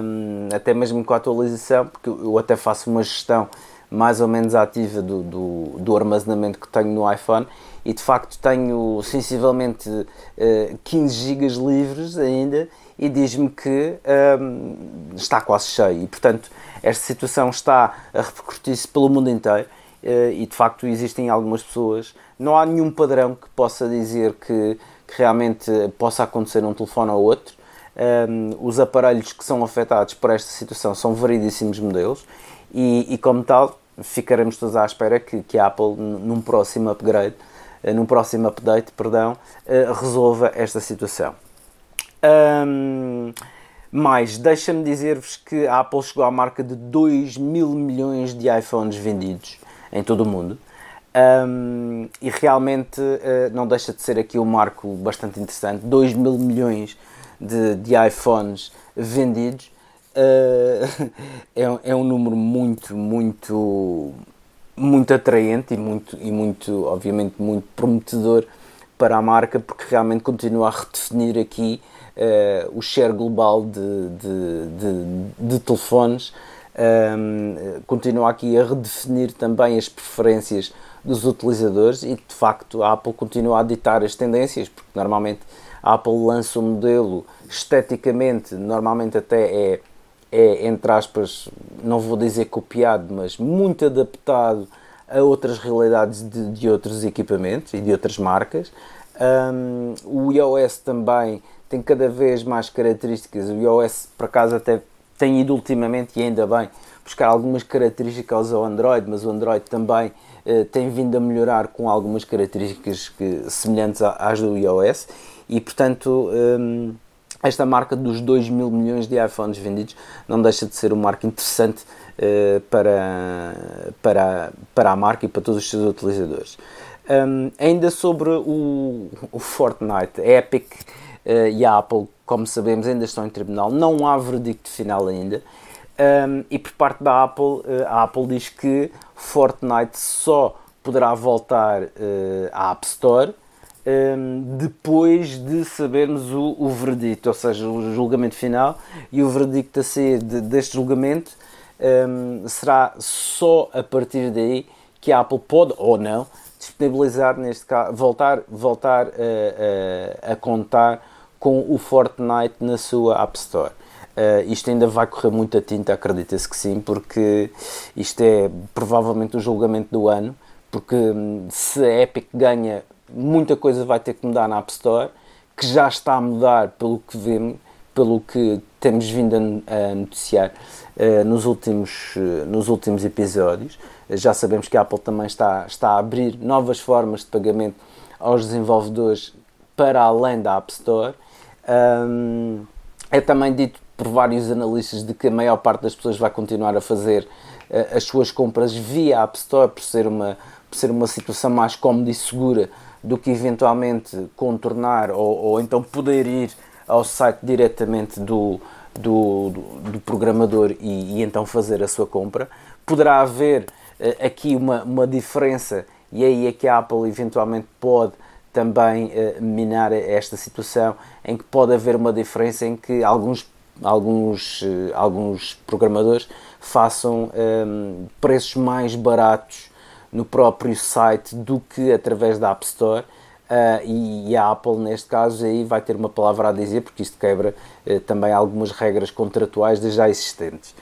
hum, até mesmo com a atualização, porque eu até faço uma gestão mais ou menos ativa do, do, do armazenamento que tenho no iPhone e de facto tenho sensivelmente uh, 15 GB livres ainda e diz-me que um, está quase cheio. E, portanto, esta situação está a repercutir-se pelo mundo inteiro uh, e, de facto, existem algumas pessoas. Não há nenhum padrão que possa dizer que, que realmente possa acontecer um telefone ou outro. Um, os aparelhos que são afetados por esta situação são variedíssimos modelos e, e como tal, ficaremos todos à espera que, que a Apple, num próximo upgrade, uh, num próximo update, perdão, uh, resolva esta situação. Um, mais, deixa-me dizer-vos que a Apple chegou à marca de 2 mil milhões de iPhones vendidos em todo o mundo. Um, e realmente uh, não deixa de ser aqui um marco bastante interessante. 2 mil milhões de, de iPhones vendidos uh, (laughs) é, é, um número muito, muito, muito atraente e muito, e muito, obviamente, muito prometedor para a marca, porque realmente continua a redefinir aqui uh, o share global de, de, de, de telefones, um, ehm, continua aqui a redefinir também as preferências dos utilizadores e de facto a Apple continua a ditar as tendências, porque normalmente a Apple lança um modelo esteticamente, normalmente até é, é entre aspas, não vou dizer copiado, mas muito adaptado a outras realidades de, de outros equipamentos e de outras marcas. Um, o iOS também tem cada vez mais características. O iOS, por acaso, até tem ido ultimamente, e ainda bem, buscar algumas características ao Android, mas o Android também eh, tem vindo a melhorar com algumas características que, semelhantes às do iOS. E, portanto, um, esta marca dos 2 mil milhões de iPhones vendidos não deixa de ser um marco interessante uh, para, para, para a marca e para todos os seus utilizadores. Um, ainda sobre o, o Fortnite, a Epic uh, e a Apple, como sabemos, ainda estão em tribunal, não há veredicto final ainda. Um, e por parte da Apple, uh, a Apple diz que Fortnite só poderá voltar à App Store um, depois de sabermos o, o, ou seja, o julgamento final e o veredicto a sair de, deste julgamento um, será só a partir daí que a Apple pode ou não disponibilizar neste caso, voltar, voltar a, a, a contar com o Fortnite na sua App Store. Uh, isto ainda vai correr muita tinta, acredita-se que sim, porque isto é provavelmente o julgamento do ano, porque hum, se a Epic ganha muita coisa vai ter que mudar na App Store, que já está a mudar pelo que vemos, pelo que temos vindo a, noticiar uh, nos, últimos, uh, nos últimos episódios. Uh, já sabemos que a Apple também está, está a abrir novas formas de pagamento aos desenvolvedores para além da App Store. Um, é também dito por vários analistas de que a maior parte das pessoas vai continuar a fazer uh, as suas compras via App Store por ser uma, por ser uma situação mais cómoda e segura do que eventualmente contornar ou, ou então poder ir ao site diretamente do, do, do, do programador e, e, então fazer a sua compra. Poderá haver uh, aqui uma, uma diferença e aí é que a Apple eventualmente pode também uh, minar esta situação em que pode haver uma diferença em que alguns, alguns, uh, alguns programadores façam um, preços mais baratos no próprio site do que através da App Store. Uh, e, e, a Apple, neste caso, aí vai ter uma palavra a dizer, porque isto quebra uh, também algumas regras contratuais já existentes.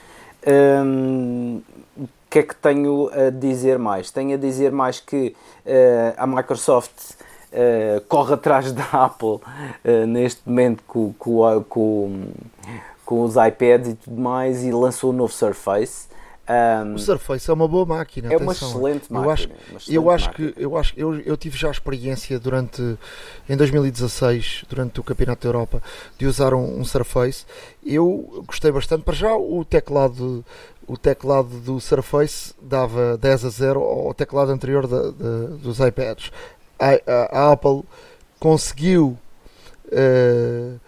Um, o que é que tenho a dizer mais? Tenho a dizer mais que uh, a Microsoft corre atrás da Apple neste momento com, com, com, com os iPads e tudo mais e lançou o novo Surface. Um, o Surface é uma boa máquina. É uma excelente máquina. Eu acho, excelente eu acho máquina. que eu acho eu, eu tive já a experiência durante em 2016 durante o Campeonato da Europa de usar um, um Surface. Eu gostei bastante. Para já o teclado o teclado do Surface dava 10 a 0 ao teclado anterior da, da, dos iPads. A, a, a Apple conseguiu uh,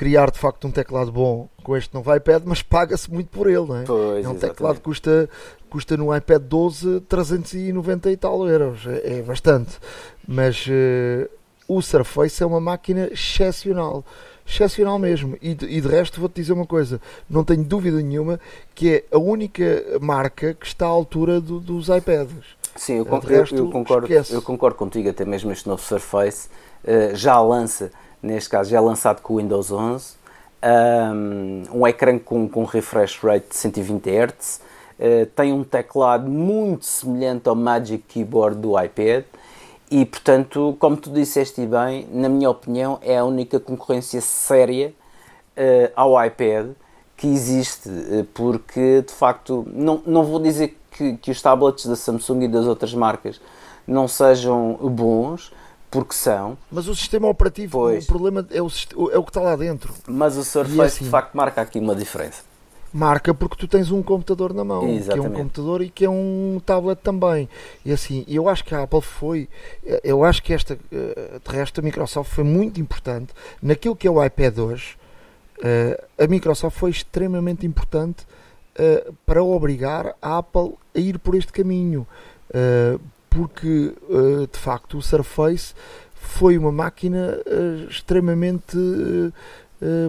criar de facto um teclado bom com este novo iPad, mas paga-se muito por ele, não é? Pois, é um exatamente. teclado que custa, custa no iPad 12 390 e tal euros, é, é bastante. Mas uh, o Surface é uma máquina excepcional, excepcional mesmo. E de, e de resto vou-te dizer uma coisa, não tenho dúvida nenhuma que é a única marca que está à altura do, dos iPads. Sim, eu, eu, eu concordo, eu concordo contigo, até mesmo este novo Surface uh, já lança neste caso já é lançado com o Windows 11, um, um ecrã com, com refresh rate de 120 Hz, uh, tem um teclado muito semelhante ao Magic Keyboard do iPad e, portanto, como tu disseste bem, na minha opinião, é a única concorrência séria uh, ao iPad que existe, uh, porque de facto, não, não vou dizer que, que os tablets da Samsung e das outras marcas não sejam bons, porque são. Mas o sistema operativo, pois. o problema é o, é o que está lá dentro. Mas o Surface assim, de facto marca aqui uma diferença. Marca porque tu tens um computador na mão, Exatamente. que é um computador e que é um tablet também. E assim, eu acho que a Apple foi, eu acho que esta, eh, de resto, a Microsoft foi muito importante naquilo que é o iPad hoje. Eh, a Microsoft foi extremamente importante eh, para obrigar a Apple a ir por este caminho porque uh, de facto o Surface foi uma máquina extremamente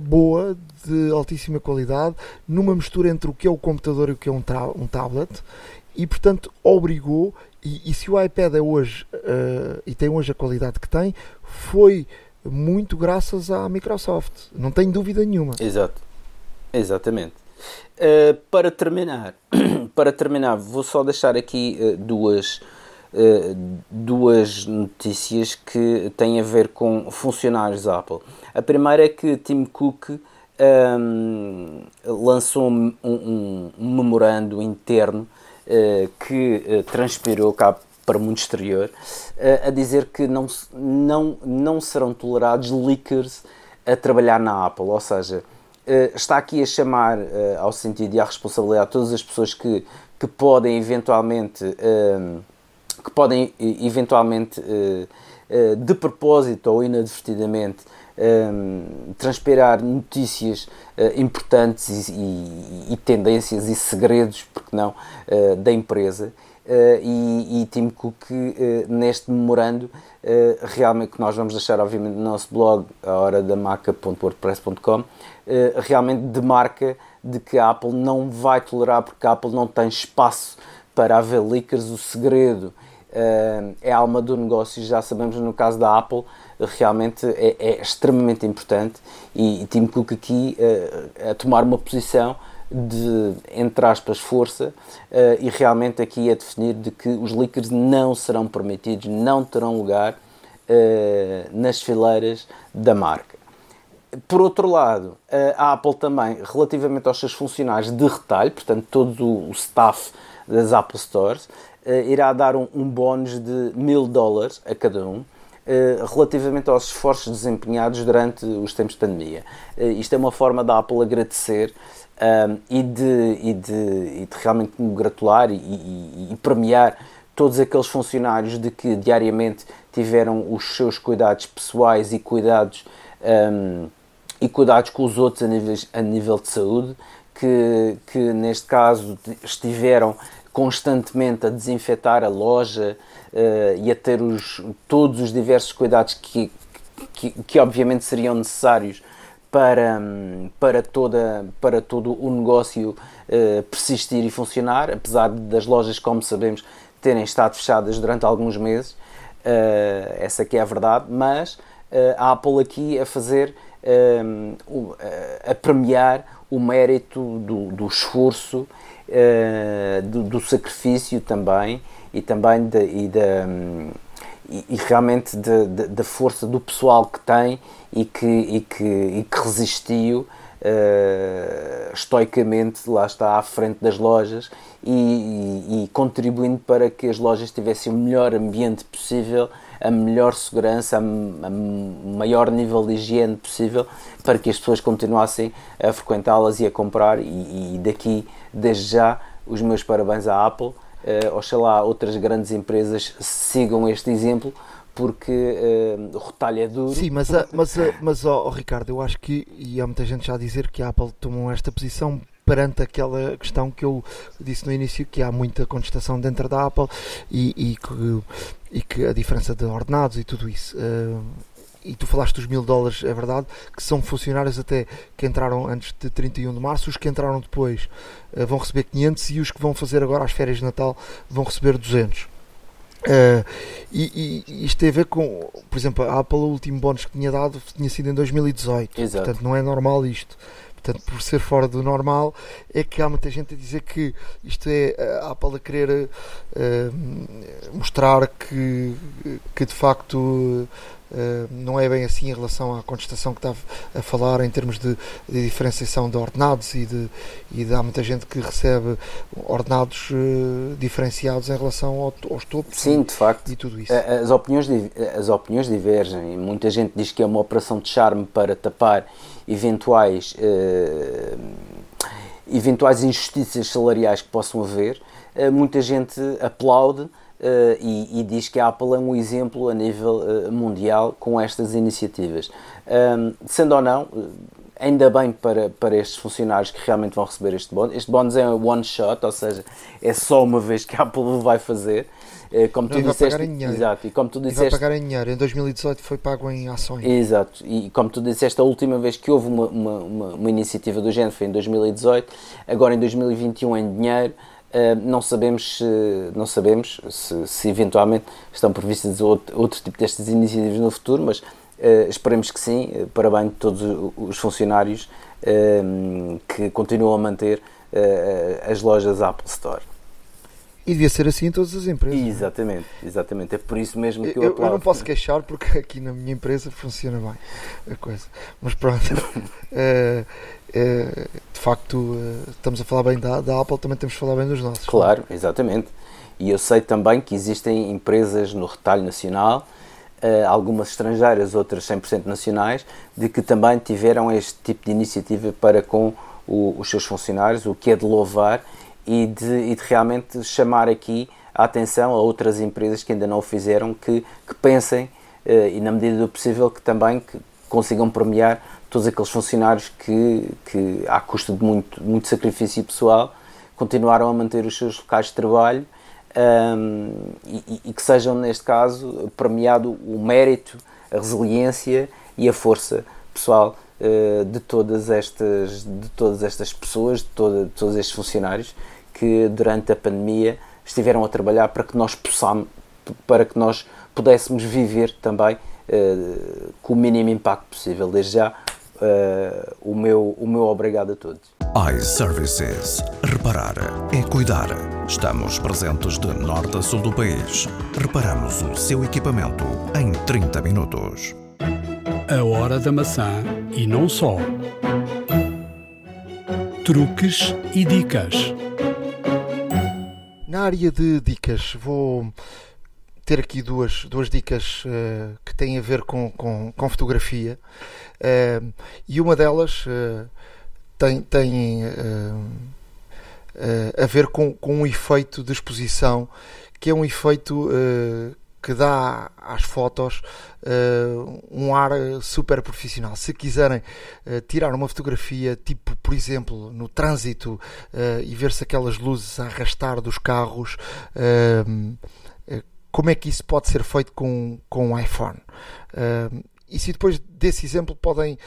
boa, de altíssima qualidade, numa mistura entre o que é o computador e o que é um, um tablet, e portanto obrigou. E, e se o iPad é hoje e tem hoje a qualidade que tem, foi muito graças à Microsoft, não tenho dúvida nenhuma. Exato, exatamente. para terminar, (coughs) para terminar, vou só deixar aqui duas eh, duas notícias que têm a ver com funcionários Apple. A primeira é que Tim Cook um, ehm, lançou um, um, um, memorando interno uh, que uh, transpirou cá para o mundo exterior uh, a dizer que não, não, não serão tolerados leakers a trabalhar na Apple, ou seja, está aqui a chamar ao sentido e à responsabilidade todas as pessoas que, que podem eventualmente que podem eventualmente eh, eh, de propósito ou inadvertidamente eh, transpirar notícias importantes e, e, tendências e segredos, porque não, da empresa. Uh, e, e Cook, neste memorando, realmente que nós vamos deixar, obviamente, no nosso blog, a hora da maca.wordpress.com, realmente demarca de que a Apple não vai tolerar, porque a Apple não tem espaço para haver leakers. O segredo é a alma do negócio, já sabemos no caso da Apple, realmente é, é extremamente importante e, e Tim Cook aqui a tomar uma posição de, entre aspas, força uh, e realmente aqui a definir de que os leakers não serão permitidos, não terão lugar uh, nas fileiras da marca. Por outro lado, a Apple também, relativamente aos seus funcionários de retalho, portanto, todo o staff das Apple Stores, irá dar um, um bónus de mil dólares a cada um. relativamente aos esforços desempenhados durante os tempos de pandemia. isto é uma forma da Apple agradecer um, e, de, e, de, e de realmente congratular e, e, premiar todos aqueles funcionários de que diariamente tiveram os seus cuidados pessoais e cuidados, um, e cuidados com os outros a nível, a nível de saúde, que, que neste caso estiveram constantemente a desinfetar a loja uh, e a ter os, todos os diversos cuidados que, que, que obviamente seriam necessários para, para, toda, para todo o negócio uh, persistir e funcionar, apesar das lojas, como sabemos, terem estado fechadas durante alguns meses, uh, essa que é a verdade, mas uh, a Apple aqui a fazer, a premiar o mérito do, do esforço, do, do, sacrifício também, e também de, e, realmente da força do pessoal que tem e que, e que, e que resistiu uh, estoicamente, lá está, à frente das lojas e, e, contribuindo para que as lojas tivessem o melhor ambiente possível, a melhor segurança, a maior nível de higiene possível, para que as pessoas continuassem a frequentá-las e a comprar. E, e, daqui, desde já, os meus parabéns à Apple. Uh, oxalá outras grandes empresas sigam este exemplo, porque uh, o retalho é duro. Sim, mas, a, mas, a, mas oh, oh, Ricardo, eu acho que, e há muita gente já a dizer que a Apple tomou esta posição perante aquela questão que eu disse no início, que há muita contestação dentro da Apple e, e, que, e que a diferença de ordenados e tudo isso. Uh, e tu falaste dos mil dólares, é verdade, que são funcionários até que entraram antes de 31 de março, os que entraram depois uh, vão receber 500 e os que vão fazer agora as férias de Natal vão receber 200. Uh, e, e, isto tem a ver com, por exemplo, a Apple, o último bónus que tinha dado tinha sido em 2018, Exato. portanto não é normal isto. Portanto, por ser fora do normal, é que há muita gente a dizer que isto é a Apple a querer uh, mostrar que, que de facto não é bem assim em relação à contestação que estava a falar em termos de, de diferenciação de ordenados e, de, e de, há muita gente que recebe ordenados uh, diferenciados em relação ao, aos topos Sim, de facto. e tudo isso. As opiniões, as opiniões divergem. Muita gente diz que é uma operação de charme para tapar eventuais, uh, eventuais injustiças salariais que possam haver. muita gente aplaude Uh, e, e, diz que a Apple é um exemplo a nível uh, mundial com estas iniciativas. Um, sendo ou não, ainda bem para, para estes funcionários que realmente vão receber este bónus. Este bónus é um one shot, ou seja, é só uma vez que a Apple (laughs) vai fazer. Uh, como não, tu disseste, exato, e como tu disseste, vai pagar em dinheiro. Em 2018 foi pago em ações. Exato, e como tu disseste, a última vez que houve uma, uma, uma, uma iniciativa do género foi em 2018, agora em 2021 em dinheiro. Uh, não sabemos, se, não sabemos se, se, eventualmente estão previstas outro, outro tipo destas iniciativas no futuro, mas uh, esperemos que sim, uh, para bem de todos os funcionários que continuam a manter as lojas Apple Store. E devia ser assim em todas as empresas. É? Exatamente, exatamente. É por isso mesmo que eu, eu. Eu não posso queixar porque aqui na minha empresa funciona bem a coisa. Mas pronto. (laughs) É, de facto, é, estamos a falar bem da, da, Apple, também temos que falar bem dos nossos. Claro, exatamente. E eu sei também que existem empresas no retalho nacional, é, algumas estrangeiras, outras 100% nacionais, de que também tiveram este tipo de iniciativa para com o, os seus funcionários, o que é de louvar e de, e de, realmente chamar aqui a atenção a outras empresas que ainda não o fizeram, que, que pensem e na medida do possível que também que consigam premiar todos aqueles funcionários que, que à custa de muito, muito sacrifício pessoal, continuaram a manter os seus locais de trabalho um, e, e, que sejam, neste caso, premiado o mérito, a resiliência e a força pessoal uh, de, todas estas, de todas estas pessoas, de, toda, de todos estes funcionários que durante a pandemia estiveram a trabalhar para que nós possamos, para que nós pudéssemos viver também uh, com o mínimo impacto possível. Desde já, uh, o, meu, o meu obrigado a todos. iServices. Reparar é cuidar. Estamos presentes de norte a sul do país. Reparamos o seu equipamento em 30 minutos. A hora da maçã e não só. Truques e dicas. Na área de dicas, vou ter aqui duas, duas dicas uh, que têm a ver com, com, com fotografia uh, e uma delas uh, tem, tem a ver com, com um efeito de exposição que é um efeito que dá às fotos uh, um ar super profissional. Se quiserem uh, tirar uma fotografia, tipo, por exemplo, no trânsito uh, e ver-se aquelas luzes a arrastar dos carros, como é que isso pode ser feito com, com um iPhone? e se depois desse exemplo podem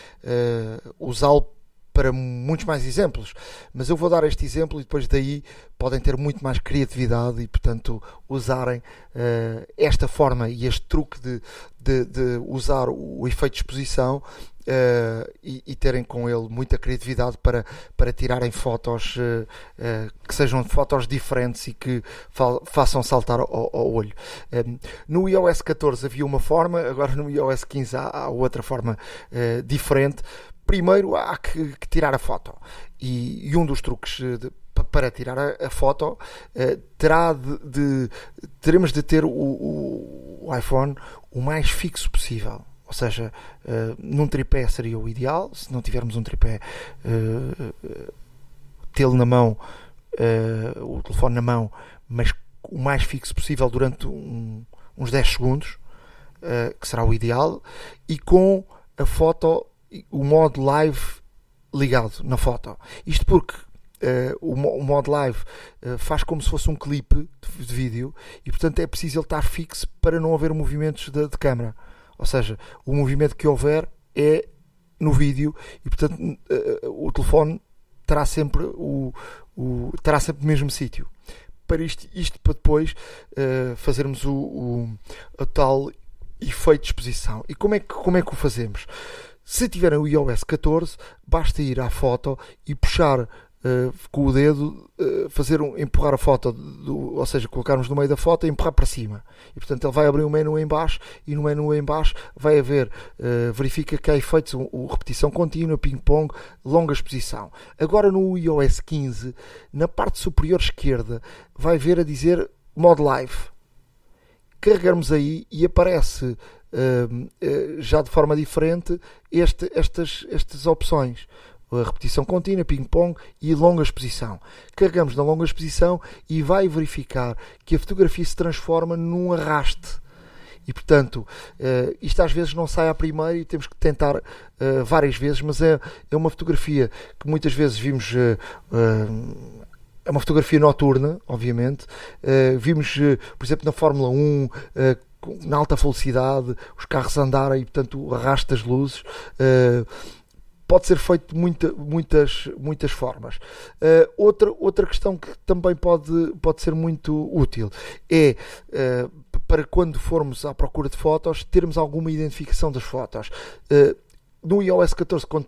usá-lo para muitos mais exemplos, mas eu vou dar este exemplo e depois daí podem ter muito mais criatividade e, portanto, usarem uh, esta forma e este truque de, de, de usar o efeito de exposição Uh, e, e, terem com ele muita criatividade para, para tirarem fotos uh, que sejam fotos diferentes e que fa façam saltar ao, ao olho. Um, no iOS 14 havia uma forma, agora no iOS 15 há, há outra forma diferente, primeiro há que, que tirar a foto. E, e, um dos truques de, para tirar a, a foto uh, terá de, de, teremos de ter o, o, o, iPhone o mais fixo possível. Ou seja, uh, num tripé seria o ideal. Se não tivermos um tripé, tê-lo na mão, o telefone na mão, mas o mais fixo possível durante um, uns 10 segundos, que será o ideal, e com a foto o modo live ligado na foto. Isto porque uh, o, modo live uh, faz como se fosse um clipe de, de, vídeo e, portanto, é preciso ele estar fixo para não haver movimentos de, de câmera. Ou seja, o movimento que houver é no vídeo e, portanto, uh, o telefone terá sempre o, o, terá sempre o mesmo sítio. Para isto, isto para depois fazermos o, o, tal efeito de exposição. E como é que, como é que o fazemos? Se tiverem o iOS 14, basta ir à foto e puxar Uh, com o dedo uh, fazer um, empurrar a foto, do, ou seja, colocarmos no meio da foto e empurrar para cima. E portanto ele vai abrir um menu em baixo e no menu em baixo vai haver, uh, verifica que há efeitos, um, um, repetição contínua, ping-pong, longa exposição. Agora no iOS 15, na parte superior esquerda, vai ver a dizer Mod Live. Carregamos aí e aparece já de forma diferente este, estas, estas opções. A repetição contínua, ping-pong e longa exposição. Carregamos na longa exposição e vai verificar que a fotografia se transforma num arraste. E portanto, uh, isto às vezes não sai à primeira e temos que tentar uh, várias vezes, mas é, é uma fotografia que muitas vezes vimos. É uma fotografia noturna, obviamente. vimos, por exemplo, na Fórmula 1 na alta velocidade, os carros andarem e, portanto, arrasta as luzes. Uh, pode ser feito de muita, muitas, muitas formas. Uh, outra, outra questão que também pode, pode ser muito útil é uh, para quando formos à procura de fotos, termos alguma identificação das fotos. Uh, no iOS 14, quando,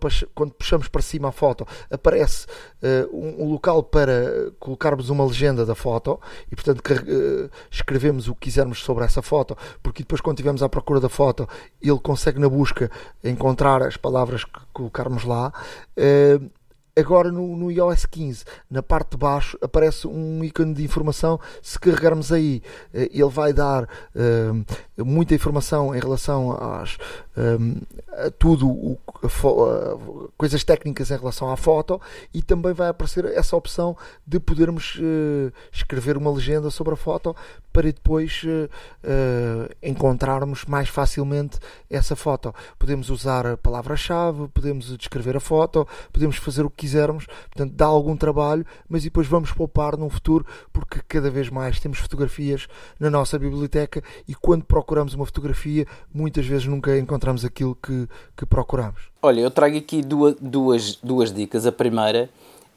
puxamos para cima a foto, aparece uh, um, local para colocarmos uma legenda da foto e, portanto, que, uh, escrevemos o que quisermos sobre essa foto, porque depois, quando estivermos à procura da foto, ele consegue na busca encontrar as palavras que colocarmos lá. Uh, Agora no, no iOS 15, na parte de baixo, aparece um ícone de informação. Se carregarmos aí, ele vai dar uh, muita informação em relação às, um, a tudo, o, a, a, coisas técnicas em relação à foto e também vai aparecer essa opção de podermos uh, escrever uma legenda sobre a foto para depois uh, encontrarmos mais facilmente essa foto. Podemos usar a palavra-chave, podemos descrever a foto, podemos fazer o que quisermos, portanto dá algum trabalho, mas depois vamos poupar num futuro porque cada vez mais temos fotografias na nossa biblioteca e quando procuramos uma fotografia muitas vezes nunca encontramos aquilo que, que procuramos. Olha, eu trago aqui duas, duas, duas dicas. A primeira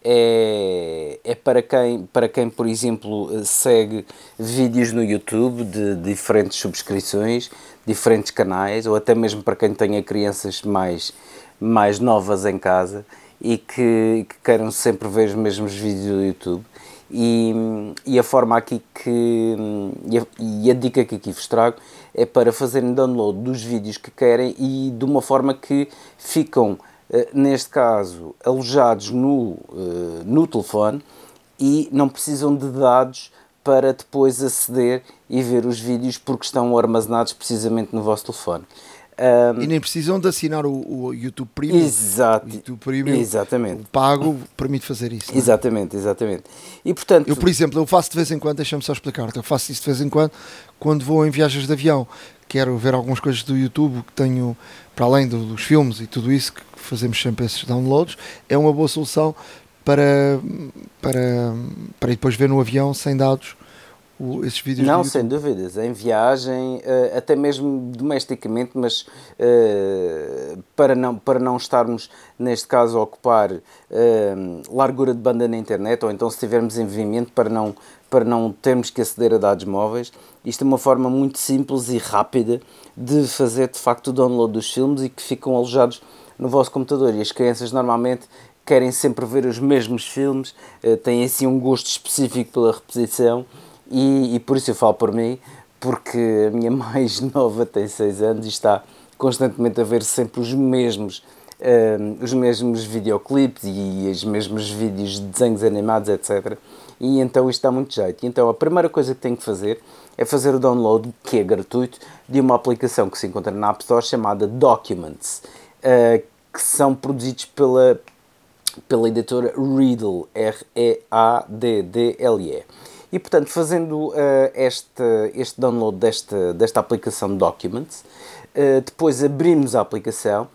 é, é para, quem, para quem, por exemplo, segue vídeos no YouTube de diferentes subscrições, diferentes canais, ou até mesmo para quem tenha crianças mais, mais novas em casa e que, que queiram sempre ver os mesmos vídeos do YouTube. E, e a forma aqui que. E a, e a dica que aqui vos trago é para fazerem download dos vídeos que querem e de uma forma que ficam eh, neste caso, alojados no, eh, no telefone e não precisam de dados para depois aceder e ver os vídeos porque estão armazenados precisamente no vosso telefone. Um, e nem precisam de assinar o, o YouTube Premium. Exato. O YouTube Premium exatamente. O pago permite fazer isso. É? Exatamente, exatamente. E portanto. Eu, por exemplo, eu faço de vez em quando, deixa-me só explicar, eu faço isso de vez em quando quando vou em viagens de avião. Quero ver algumas coisas do YouTube que tenho, para além do, dos filmes e tudo isso, que fazemos sempre esses downloads. É uma boa solução para, para, para depois ver no avião sem dados o, esses vídeos Não, sem dúvidas. Em viagem, uh, até mesmo domesticamente, mas uh, para, não, para não estarmos, neste caso, a ocupar uh, largura de banda na internet, ou então se estivermos em movimento, para não, para não termos que aceder a dados móveis, isto é uma forma muito simples e rápida de fazer, de facto, o download dos filmes e que ficam alojados no vosso computador. E as crianças, normalmente, querem sempre ver os mesmos filmes, têm assim um gosto específico pela repetição e, e, por isso eu falo por mim, porque a minha (laughs) mais nova tem 6 anos e está constantemente a ver sempre os mesmos, uh, os mesmos videoclipes e os mesmos vídeos de desenhos animados, etc. E então isto dá muito jeito. Então a primeira coisa que tem que fazer é fazer o download, que é gratuito, de uma aplicação que se encontra na App Store chamada Documents, uh, que são produzidos pela, pela editora Readle, R-E-A-D-D-L-E. E portanto, fazendo uh, este, este download desta, desta aplicação Documents, uh, depois abrimos a aplicação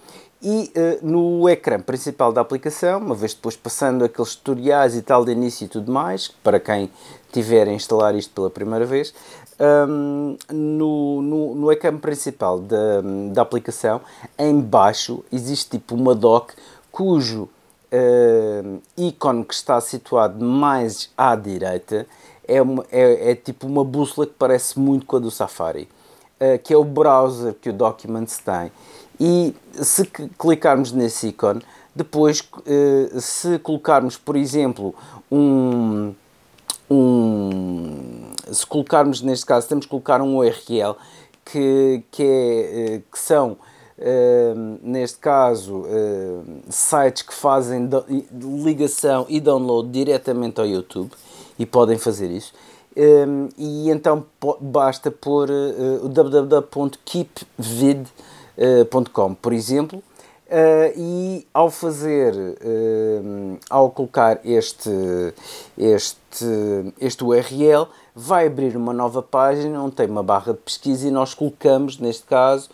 e uh, no ecrã principal da aplicação, uma vez depois passando aqueles tutoriais e tal de início e tudo mais, para quem tiver a instalar isto pela primeira vez, um, ehm, no, no, no ecrã principal da, da aplicação, em baixo, existe tipo uma dock cujo uh, ícone que está situado mais à direita é, uma, é, é, tipo uma bússola que parece muito com a do Safari, uh, que é o browser que o Documents tem. E se clicarmos nesse ícone, depois, uh, se colocarmos, por exemplo, um, um. Se colocarmos, neste caso, temos que colocar um URL que, que, é, uh, que são. Uh, neste caso, uh, sites que fazem ligação e download diretamente ao YouTube e podem fazer isso. Um, e então basta pôr uh, o www.keepvid.com, por exemplo, uh, e ao fazer, uh, ao colocar este, este, este URL, vai abrir uma nova página onde tem uma barra de pesquisa e nós colocamos, neste caso,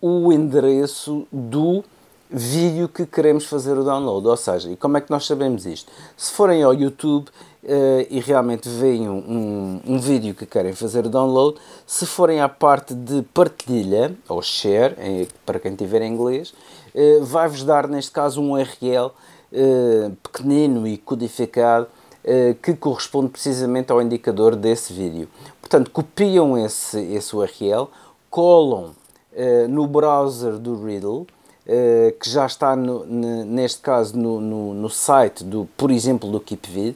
o endereço do vídeo que queremos fazer o download. Ou seja, e como é que nós sabemos isto? Se forem ao YouTube e realmente veem um, um, vídeo que querem fazer o download, se forem à parte de partilha, ou share, para quem tiver em inglês, uh, vai-vos dar neste caso um URL eh, pequenino e codificado que corresponde precisamente ao indicador desse vídeo. Portanto, copiam esse, esse URL, colam no browser do Riddle, que já está no, neste caso no, no, no, site do, por exemplo, do KeepVid,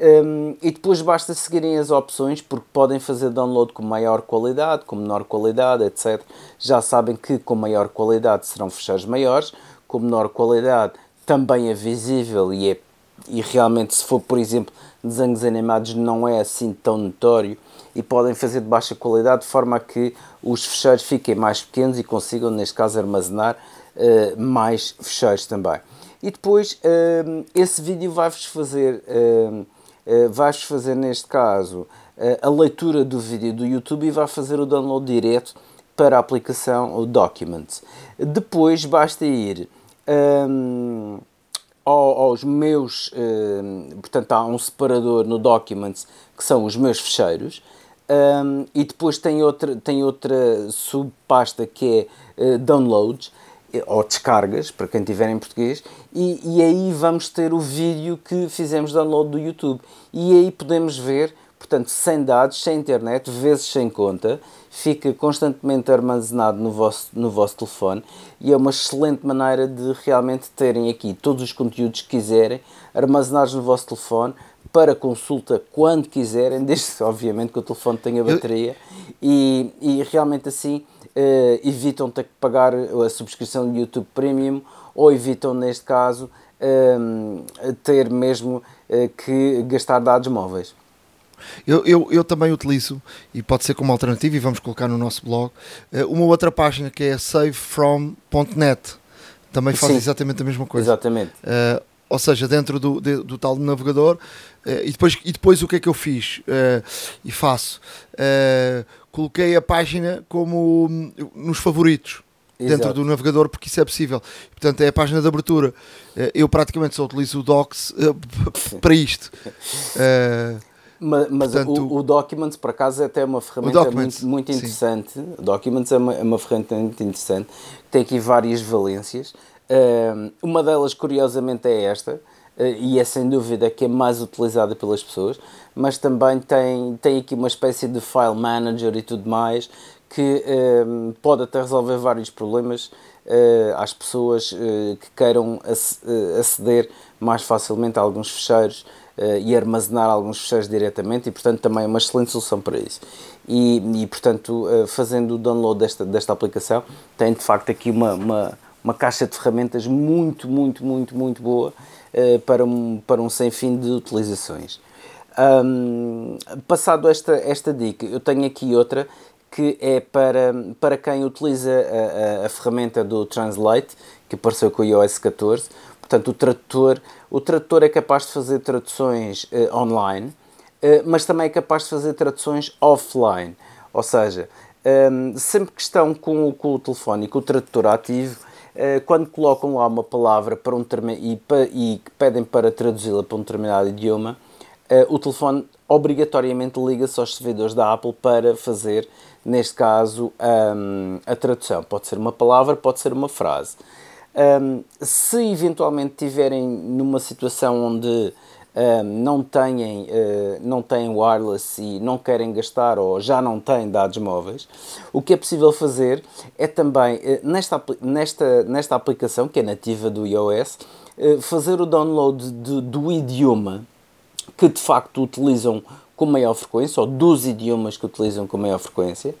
um, e depois basta seguirem as opções porque podem fazer download com maior qualidade, com menor qualidade, etc. Já sabem que com maior qualidade serão fechados maiores, com menor qualidade também é visível e, é, e realmente se for, por exemplo, desenhos animados não é assim tão notório e podem fazer de baixa qualidade de forma a que os fecheiros fiquem mais pequenos e consigam, neste caso, armazenar uh, mais fecheiros também. E depois uh, esse vídeo vai-vos fazer... Uh, vais fazer neste caso eh, a leitura do vídeo do YouTube e vai fazer o download direto para a aplicação o Documents. Depois basta ir um, ehm, aos meus, um, ehm, portanto há um separador no Documents que são os meus fecheiros um, ehm, e depois tem outra, tem outra subpasta que é uh, Downloads ou descargas, para quem tiver em português, e, e aí vamos ter o vídeo que fizemos download do YouTube. E aí podemos ver, portanto, sem dados, sem internet, vezes sem conta, fica constantemente armazenado no vosso, no vosso telefone e é uma excelente maneira de realmente terem aqui todos os conteúdos que quiserem armazenados no vosso telefone para consulta quando quiserem, (laughs) desde obviamente que o telefone tenha bateria e, e realmente assim uh, evitam ter que pagar a subscrição de YouTube Premium ou evitam, neste caso, uh, ter mesmo uh, que gastar dados móveis. Eu, eu, eu também utilizo, e pode ser como alternativa, e vamos colocar no nosso blog, eh, uma outra página que é savefrom.net. Também faz Sim. exatamente a mesma coisa. Exatamente. Uh, ou seja, dentro do, de- do tal navegador. uh, e, depois, e depois o que é que eu fiz uh, e faço? Uh, coloquei a página como hum, nos favoritos. Dentro Exato. do navegador, porque isso é possível. Portanto, é a página de abertura. Eu praticamente só utilizo o Docs (laughs) para isto. Uh, Ma- Mas, Portanto, o, o Documents, por acaso, é até uma ferramenta muito, muito sim. interessante. O Documents é uma, é uma ferramenta muito interessante. Tem aqui várias valências. Uma delas, curiosamente, é esta. eh, e é sem dúvida que é mais utilizada pelas pessoas. Mas também tem, tem aqui uma espécie de file manager e tudo mais que pode até resolver vários problemas eh, às pessoas eh, que queiram ac- aceder mais facilmente a alguns fecheiros eh, e armazenar alguns fecheiros diretamente e portanto também é uma excelente solução para isso e, e portanto fazendo o download desta, desta aplicação tem de facto aqui uma, uma, uma caixa de ferramentas muito muito muito muito boa eh, para, um, para um sem fim de utilizações Hum, passado esta, esta dica eu tenho aqui outra que é para, para quem utiliza a, a- a ferramenta do Translate, que apareceu com o iOS 14. Portanto, o tradutor, o tradutor é capaz de fazer traduções eh, online, eh, mas também é capaz de fazer traduções offline. Ou seja, hum, sempre que estão com, com o telefone e com o tradutor ativo, quando colocam lá uma palavra para um e, e pedem para traduzi-la para um determinado idioma, eh, o telefone obrigatoriamente liga-se aos servidores da Apple para fazer, neste caso, a tradução. Pode ser uma palavra, pode ser uma frase. Se eventualmente tiverem numa situação onde hum, não, têm, eh, não têm wireless e não querem gastar ou já não têm dados móveis, o que é possível fazer é também, eh, nesta, nesta, nesta aplicação, que é nativa do iOS, eh, fazer o download de- do idioma que de facto utilizam com maior frequência, ou dos idiomas que utilizam com maior frequência,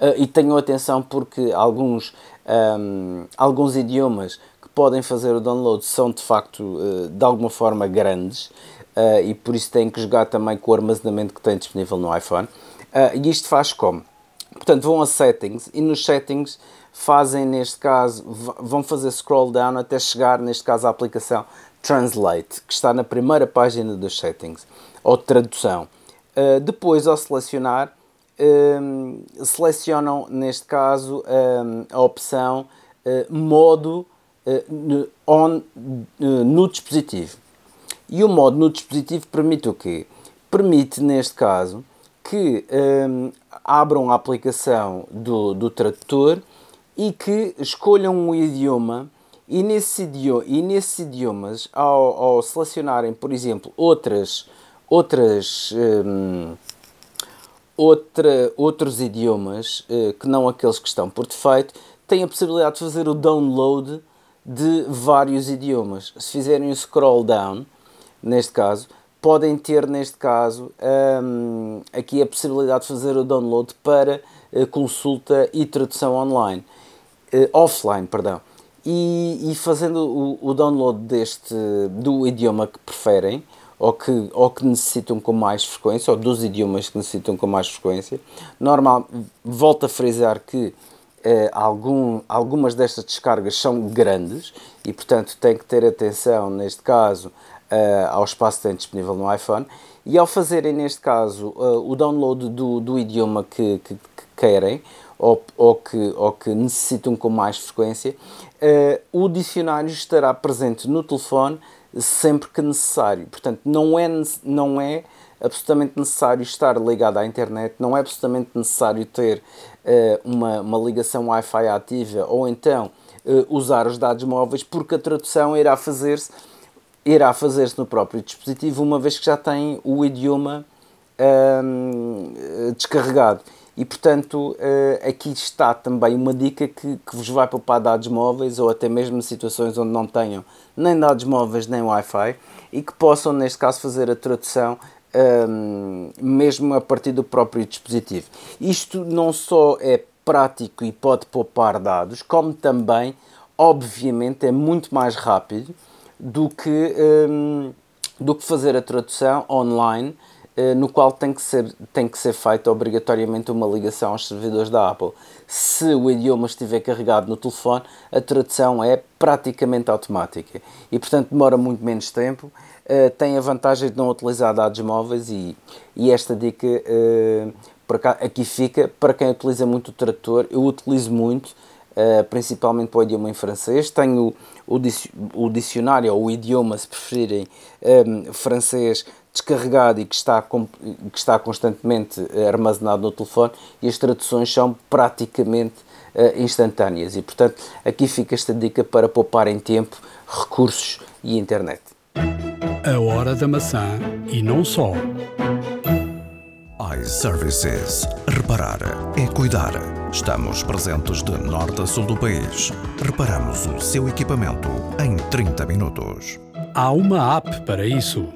Eh, e tenham atenção porque alguns, ahm, alguns idiomas que podem fazer o download são de facto eh, de alguma forma grandes eh, e por isso têm que jogar também com o armazenamento que têm disponível no iPhone. Eh, e isto faz como? Portanto, vão a settings e nos settings fazem, neste caso, vão fazer scroll down até chegar, neste caso, à aplicação Translate, que está na primeira página dos settings, ou tradução. Uh, depois, ao selecionar, um, selecionam, neste caso, um, a opção uh, modo uh, on, uh, no dispositivo. E o modo no dispositivo permite o quê? Permite, neste caso, que hum, abram a aplicação do, do tradutor e que escolham um idioma e, nesse idioma, e nesses idiomas, ao, ao selecionarem, por exemplo, outras, outras, hum, outra, outros idiomas eh, que não aqueles que estão por defeito, têm a possibilidade de fazer o download de vários idiomas. Se fizerem o scroll down, neste caso, podem ter, neste caso, hum, aqui a possibilidade de fazer o download para eh, consulta e tradução online. Eh, offline, perdão. E, e fazendo o, o download deste, do idioma que preferem, ou que, ou que necessitam com mais frequência, ou dos idiomas que necessitam com mais frequência, normal, volto a frisar que eh, algum, algumas destas descargas são grandes e, portanto, tem que ter atenção, neste caso, eh, ao espaço que tem disponível no iPhone. E ao fazerem, neste caso, eh, o download do, do idioma que, que, que querem ou, ou, que, ou que necessitam com mais frequência, eh, o dicionário estará presente no telefone sempre que necessário. Portanto, não é, não é absolutamente necessário estar ligado à internet, não é absolutamente necessário ter eh, uma, uma ligação Wi-Fi ativa ou então eh, usar os dados móveis, porque a tradução irá fazer-se irá fazer-se no próprio dispositivo, uma vez que já tem o idioma hum, descarregado. E portanto, eh, aqui está também uma dica que, que vos vai poupar dados móveis ou até mesmo situações onde não tenham nem dados móveis nem Wi-Fi e que possam, neste caso, fazer a tradução hum, mesmo a partir do próprio dispositivo. Isto não só é prático e pode poupar dados, como também, obviamente, é muito mais rápido do que, hum, do que fazer a tradução online no qual tem que, ser, tem que ser feita obrigatoriamente uma ligação aos servidores da Apple. Se o idioma estiver carregado no telefone, a tradução é praticamente automática e, portanto, demora muito menos tempo. Uh, tem a vantagem de não utilizar dados móveis e, e esta dica uh, cá, aqui fica para quem utiliza muito o tradutor. Eu utilizo muito, uh, principalmente para o idioma em francês. Tenho o, dicionário, ou o idioma, se preferirem, um, francês descarregado e que está, que está constantemente eh, armazenado no telefone e as traduções são praticamente uh, instantâneas. E, portanto, aqui fica esta dica para poupar em tempo, recursos e internet. A hora da maçã e não só. iServices. Reparar é cuidar. Estamos presentes de norte a sul do país. Reparamos o seu equipamento em 30 minutos. Há uma app para isso.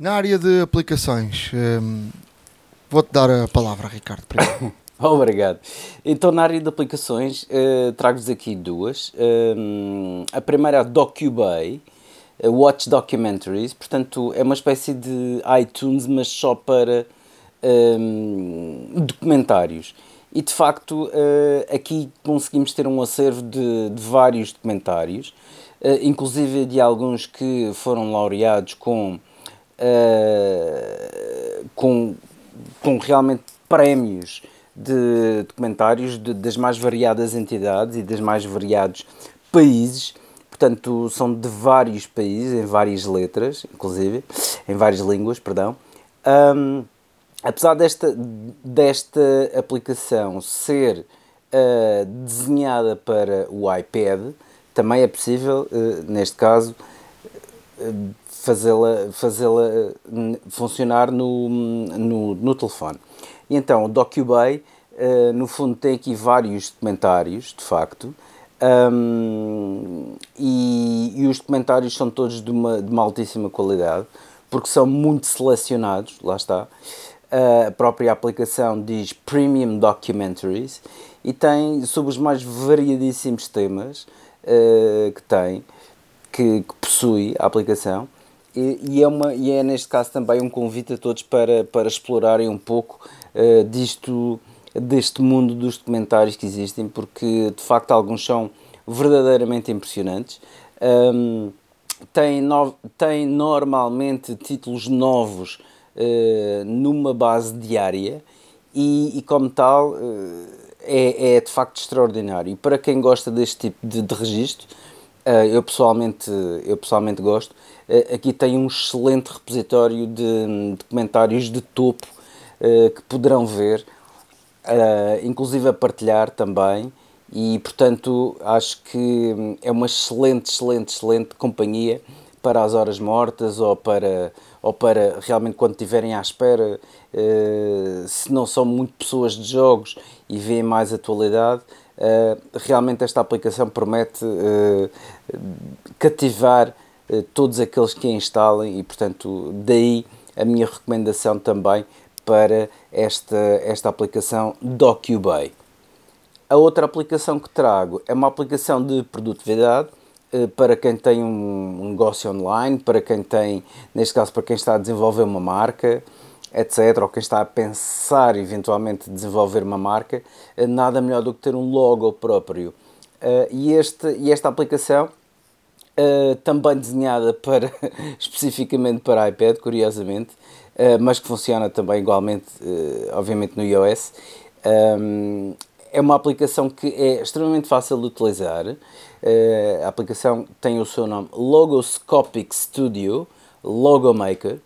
Na área de aplicações, hum, vou-te dar a palavra, Ricardo. (coughs) Obrigado. Então, na área de aplicações, uh, trago-vos aqui duas. Uh, a primeira é a DocuBay, uh, Watch Documentaries. Portanto, é uma espécie de iTunes, mas só para um, documentários. E, de facto, uh, aqui conseguimos ter um acervo de, de vários documentários, inclusive de alguns que foram laureados com uh, com, com realmente prémios de documentários de, das mais variadas entidades e dos mais variados países. Portanto, são de vários países, em várias letras, inclusive, em várias línguas, perdão. Um, apesar desta, desta aplicação ser uh, desenhada para o iPad, também é possível, uh, neste caso, uh, fazê-la fazê funcionar no, no, no, telefone. E então, o DocuBay, no fundo, tem aqui vários documentários, de facto, um, e, e, os documentários são todos de uma, de uma altíssima qualidade, porque são muito selecionados, lá está. A própria aplicação diz Premium Documentaries e tem sobre os mais variadíssimos temas uh, que tem, que, que possui a aplicação. E, e, é uma, e é neste caso também um convite a todos para, para explorarem um pouco uh, disto, deste mundo dos documentários que existem, porque de facto alguns são verdadeiramente impressionantes. Um, tem, no, tem normalmente títulos novos uh, numa base diária e, e como tal uh, é, é de facto extraordinário. E para quem gosta deste tipo de, de registro, uh, eu, pessoalmente, eu pessoalmente gosto, eh, aqui tem um excelente repositório de documentários de topo eh, que poderão ver, eh, inclusive a partilhar também. E portanto acho que é uma excelente, excelente, excelente companhia para as horas mortas ou para, ou para realmente quando estiverem à espera, se não são muito pessoas de jogos e veem mais atualidade, realmente esta aplicação promete cativar eh, todos aqueles que a instalem e, portanto, daí a minha recomendação também para esta, esta aplicação DocuBay. A outra aplicação que trago é uma aplicação de produtividade eh, para quem tem um negócio online, para quem tem, neste caso, para quem está a desenvolver uma marca, etc., ou quem está a pensar eventualmente desenvolver uma marca, eh, nada melhor do que ter um logo próprio. E, este, e esta aplicação também desenhada para, (laughs) especificamente para iPad, curiosamente, mas que funciona também igualmente, obviamente, no iOS. É uma aplicação que é extremamente fácil de utilizar. a aplicação tem o seu nome Logoscopic Studio, Logo Maker.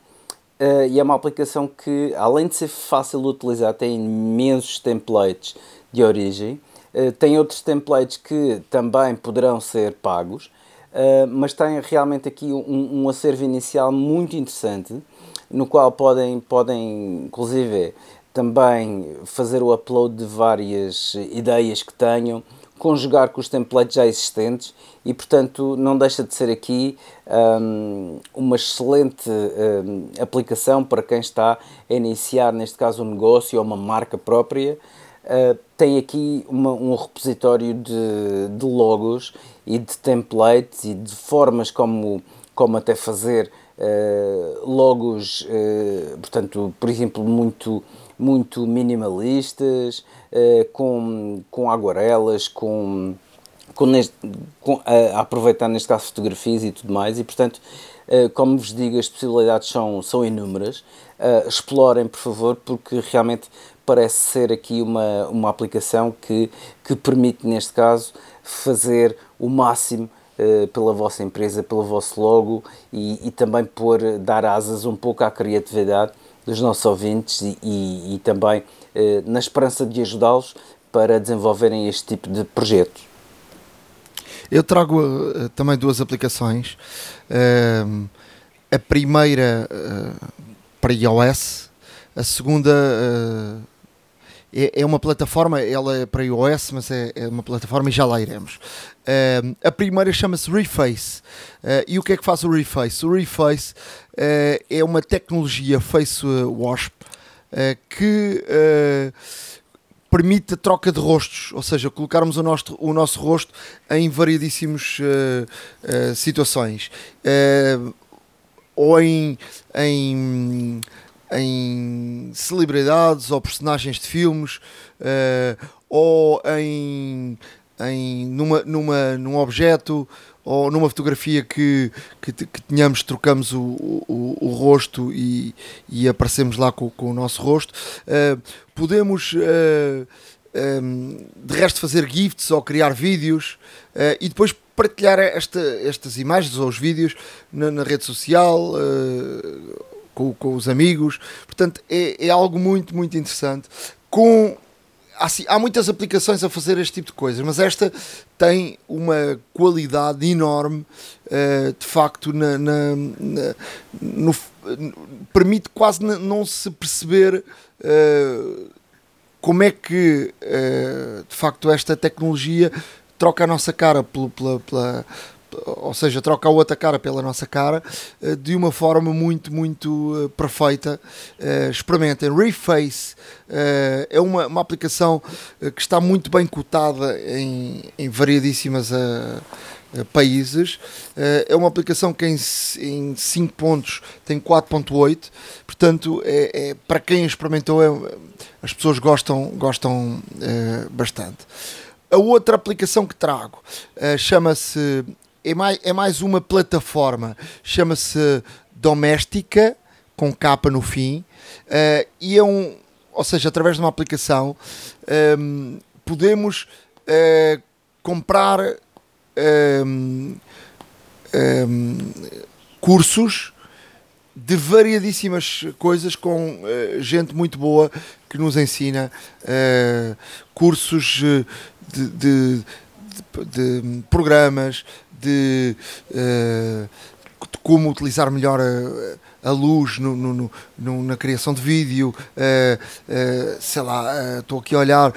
Uh, e é uma aplicação que, além de ser fácil de utilizar, tem imensos templates de origem. Uh, tem outros templates que também poderão ser pagos. Uh, mas tem realmente aqui um, um acervo inicial muito interessante, no qual podem, podem inclusive, também fazer o upload de várias ideias que tenham, conjugar com os templates já existentes e, portanto, não deixa de ser aqui um, uma excelente um, aplicação para quem está a iniciar, neste caso, um negócio ou uma marca própria. Uh, tem aqui uma, um repositório de, de logos e de templates e de formas como, como até fazer logos, portanto, por exemplo, muito, muito minimalistas, com, com aguarelas, com, com, neste, com a, aproveitar neste caso fotografias e tudo mais, e portanto, como vos digo, as possibilidades são, são inúmeras. explorem, por favor, porque realmente parece ser aqui uma, uma aplicação que, que permite, neste caso, fazer o máximo pela vossa empresa, pelo vosso logo e, e, também por dar asas um pouco à criatividade dos nossos ouvintes e, e, e também uh, na esperança de ajudá-los para desenvolverem este tipo de projetos. Eu trago uh, também duas aplicações. a primeira para iOS, a segunda é, é, uma plataforma, ela é para iOS, mas é, é uma plataforma e já lá iremos. Uh, a primeira chama-se Reface. Uh, e o que é que faz o Reface? O Reface uh, é uma tecnologia Face Wash que permite a troca de rostos, ou seja, colocarmos o nosso, o nosso rosto em variedíssimas situações. ou em, em em celebridades ou personagens de filmes uh, ou em, em numa, numa, num objeto ou numa fotografia que, que, que tenhamos, trocamos o, o, o, rosto e, e aparecemos lá com, com o nosso rosto. Uh, podemos, uh, um, ehm, de resto, fazer gifts ou criar vídeos uh, e depois partilhar esta, estas imagens ou os vídeos na, na rede social com, com os amigos. Portanto, é, é algo muito, muito interessante. Com Assim, há muitas aplicações a fazer este tipo de coisas, mas esta tem uma qualidade enorme, uh, de facto, na, na, na no, permite quase não se perceber uh, como é que, uh, de facto, esta tecnologia troca a nossa cara pela, pela ou seja, troca a outra cara pela nossa cara eh, de uma forma muito, muito eh, perfeita. Eh, experimentem. Reface é uma, uma aplicação que está muito bem cotada em, em variadíssimas países. É uma aplicação que em 5 pontos tem 4.8, portanto, é, é, para quem experimentou, é, as pessoas gostam, gostam bastante. A outra aplicação que trago chama-se é mais, é mais uma plataforma, chama-se Doméstica, com capa no fim, uh, e é um, ou seja, através de uma aplicação, um, ehm, podemos uh, comprar um, ehm, um, ehm, cursos de variadíssimas coisas com uh, gente muito boa que nos ensina cursos de, de, de, de, programas, de, uh, de como utilizar melhor a, a luz no, no, no, na criação de vídeo, uh, uh, sei lá, estou aqui a olhar,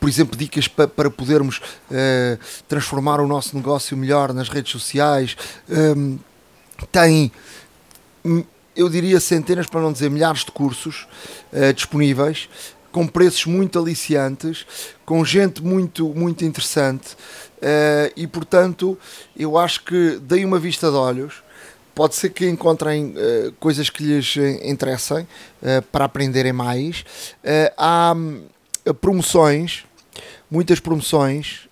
por exemplo, dicas pa, para podermos transformar o nosso negócio melhor nas redes sociais. Um, tem eu diria centenas, para não dizer milhares de cursos uh, disponíveis, com preços muito aliciantes, com gente muito, muito interessante. Uh, e portanto, eu acho que dei uma vista de olhos. Pode ser que encontrem uh, coisas que lhes interessem uh, para aprenderem mais. há promoções, muitas promoções,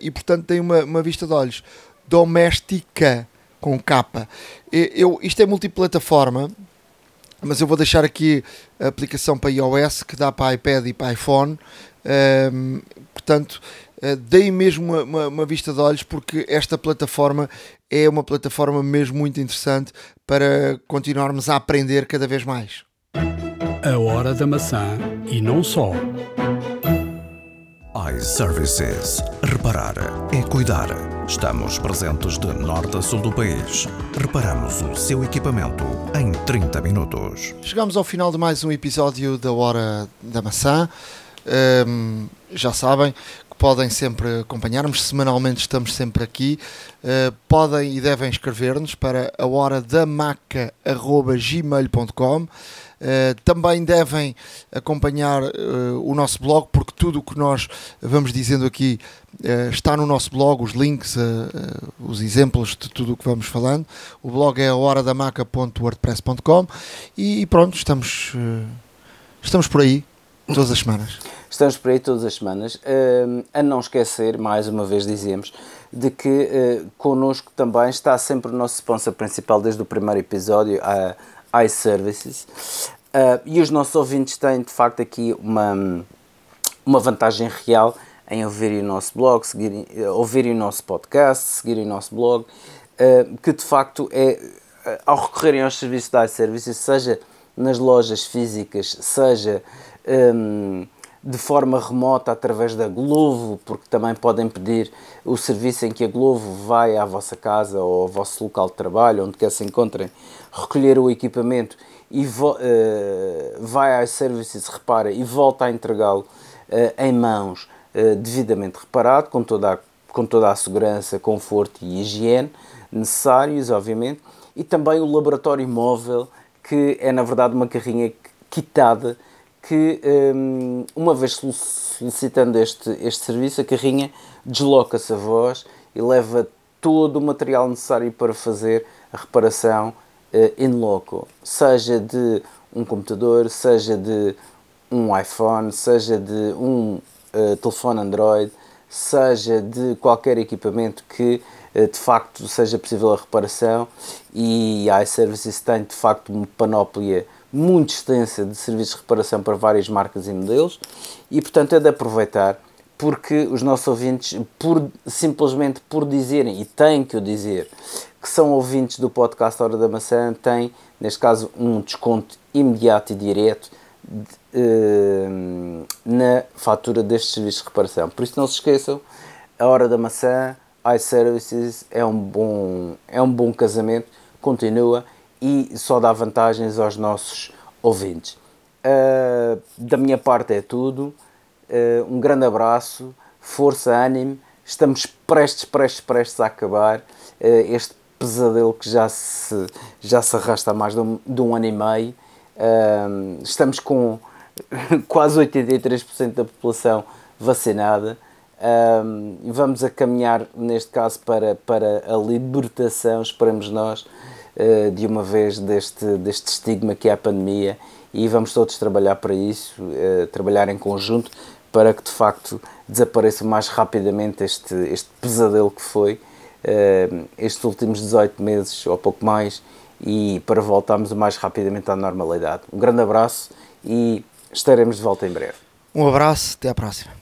e portanto tem uma, uma vista de olhos. Doméstica com capa. Eu, isto é multiplataforma, mas eu vou deixar aqui a aplicação para iOS que dá para iPad e para iPhone. portanto, uh, deem mesmo uma, uma, uma, vista de olhos porque esta plataforma é uma plataforma mesmo muito interessante para continuarmos a aprender cada vez mais. A hora da maçã e não só. iServices. Reparar é cuidar. Estamos presentes de norte a sul do país. Reparamos o seu equipamento em 30 minutos. Chegamos ao final de mais um episódio da Hora da Maçã. Um, já sabem, podem sempre acompanhar-nos, semanalmente estamos sempre aqui. Uh, podem e devem escrever-nos para a hora da maca.gmail.com. Uh, também devem acompanhar uh, o nosso blog, porque tudo o que nós vamos dizendo aqui uh, está no nosso blog, os links, os exemplos de tudo o que vamos falando. O blog é horadamaca.wordpress.com e pronto, estamos, estamos por aí todas as semanas. Estamos por aí todas as semanas. Uh, a não esquecer, mais uma vez dizemos, de que uh, connosco também está sempre o nosso sponsor principal desde o primeiro episódio, iServices. Uh, e os nossos ouvintes têm de facto aqui uma, uma vantagem real em ouvirem o nosso blog, seguirem, ouvirem o nosso podcast, seguirem o nosso blog, uh, que de facto é, ao recorrerem aos serviços da iServices, seja nas lojas físicas, seja um, de forma remota através da Glovo, porque também podem pedir o serviço em que a Glovo vai à vossa casa ou ao vosso local de trabalho, onde quer se encontrem, recolher o equipamento e uh, vai às services, repara, e volta a entregá-lo uh, em mãos uh, devidamente reparado, com toda, a, com toda a segurança, conforto e higiene necessários, obviamente, e também o laboratório móvel, que é na verdade uma carrinha quitada que, hum, uma vez solicitando este, este serviço, a carrinha desloca-se a voz e leva todo o material necessário para fazer a reparação in eh, loco, seja de um computador, seja de um iPhone, seja de um uh, telefone Android, seja de qualquer equipamento que uh, de facto seja possível a reparação e a iServices tem de facto uma panóplia muito extensa de serviços de reparação para várias marcas e modelos e, portanto, é de aproveitar porque os nossos ouvintes, por, simplesmente por dizerem, e têm que o dizer, que são ouvintes do podcast Hora da Maçã, têm, neste caso, um desconto imediato e direto de, uh, na fatura destes serviços de reparação. Por isso, não se esqueçam, a Hora da Maçã, iServices, é um bom, é um bom casamento, continua e só dá vantagens aos nossos ouvintes. Uh, da minha parte é tudo. Uh, um grande abraço, força, ânimo. Estamos prestes, prestes, prestes a acabar uh, este pesadelo que já se, já se arrasta há mais de um, de um ano e meio. estamos com (laughs) quase 83% da população vacinada. vamos a caminhar, neste caso, para, para a libertação, esperamos nós, uh, de uma vez deste, deste estigma que é a pandemia e vamos todos trabalhar para isso, uh, trabalhar em conjunto para que de facto desapareça mais rapidamente este, este pesadelo que foi uh, estes últimos 18 meses ou pouco mais e para voltarmos o mais rapidamente à normalidade. Um grande abraço e estaremos de volta em breve. Um abraço, até à próxima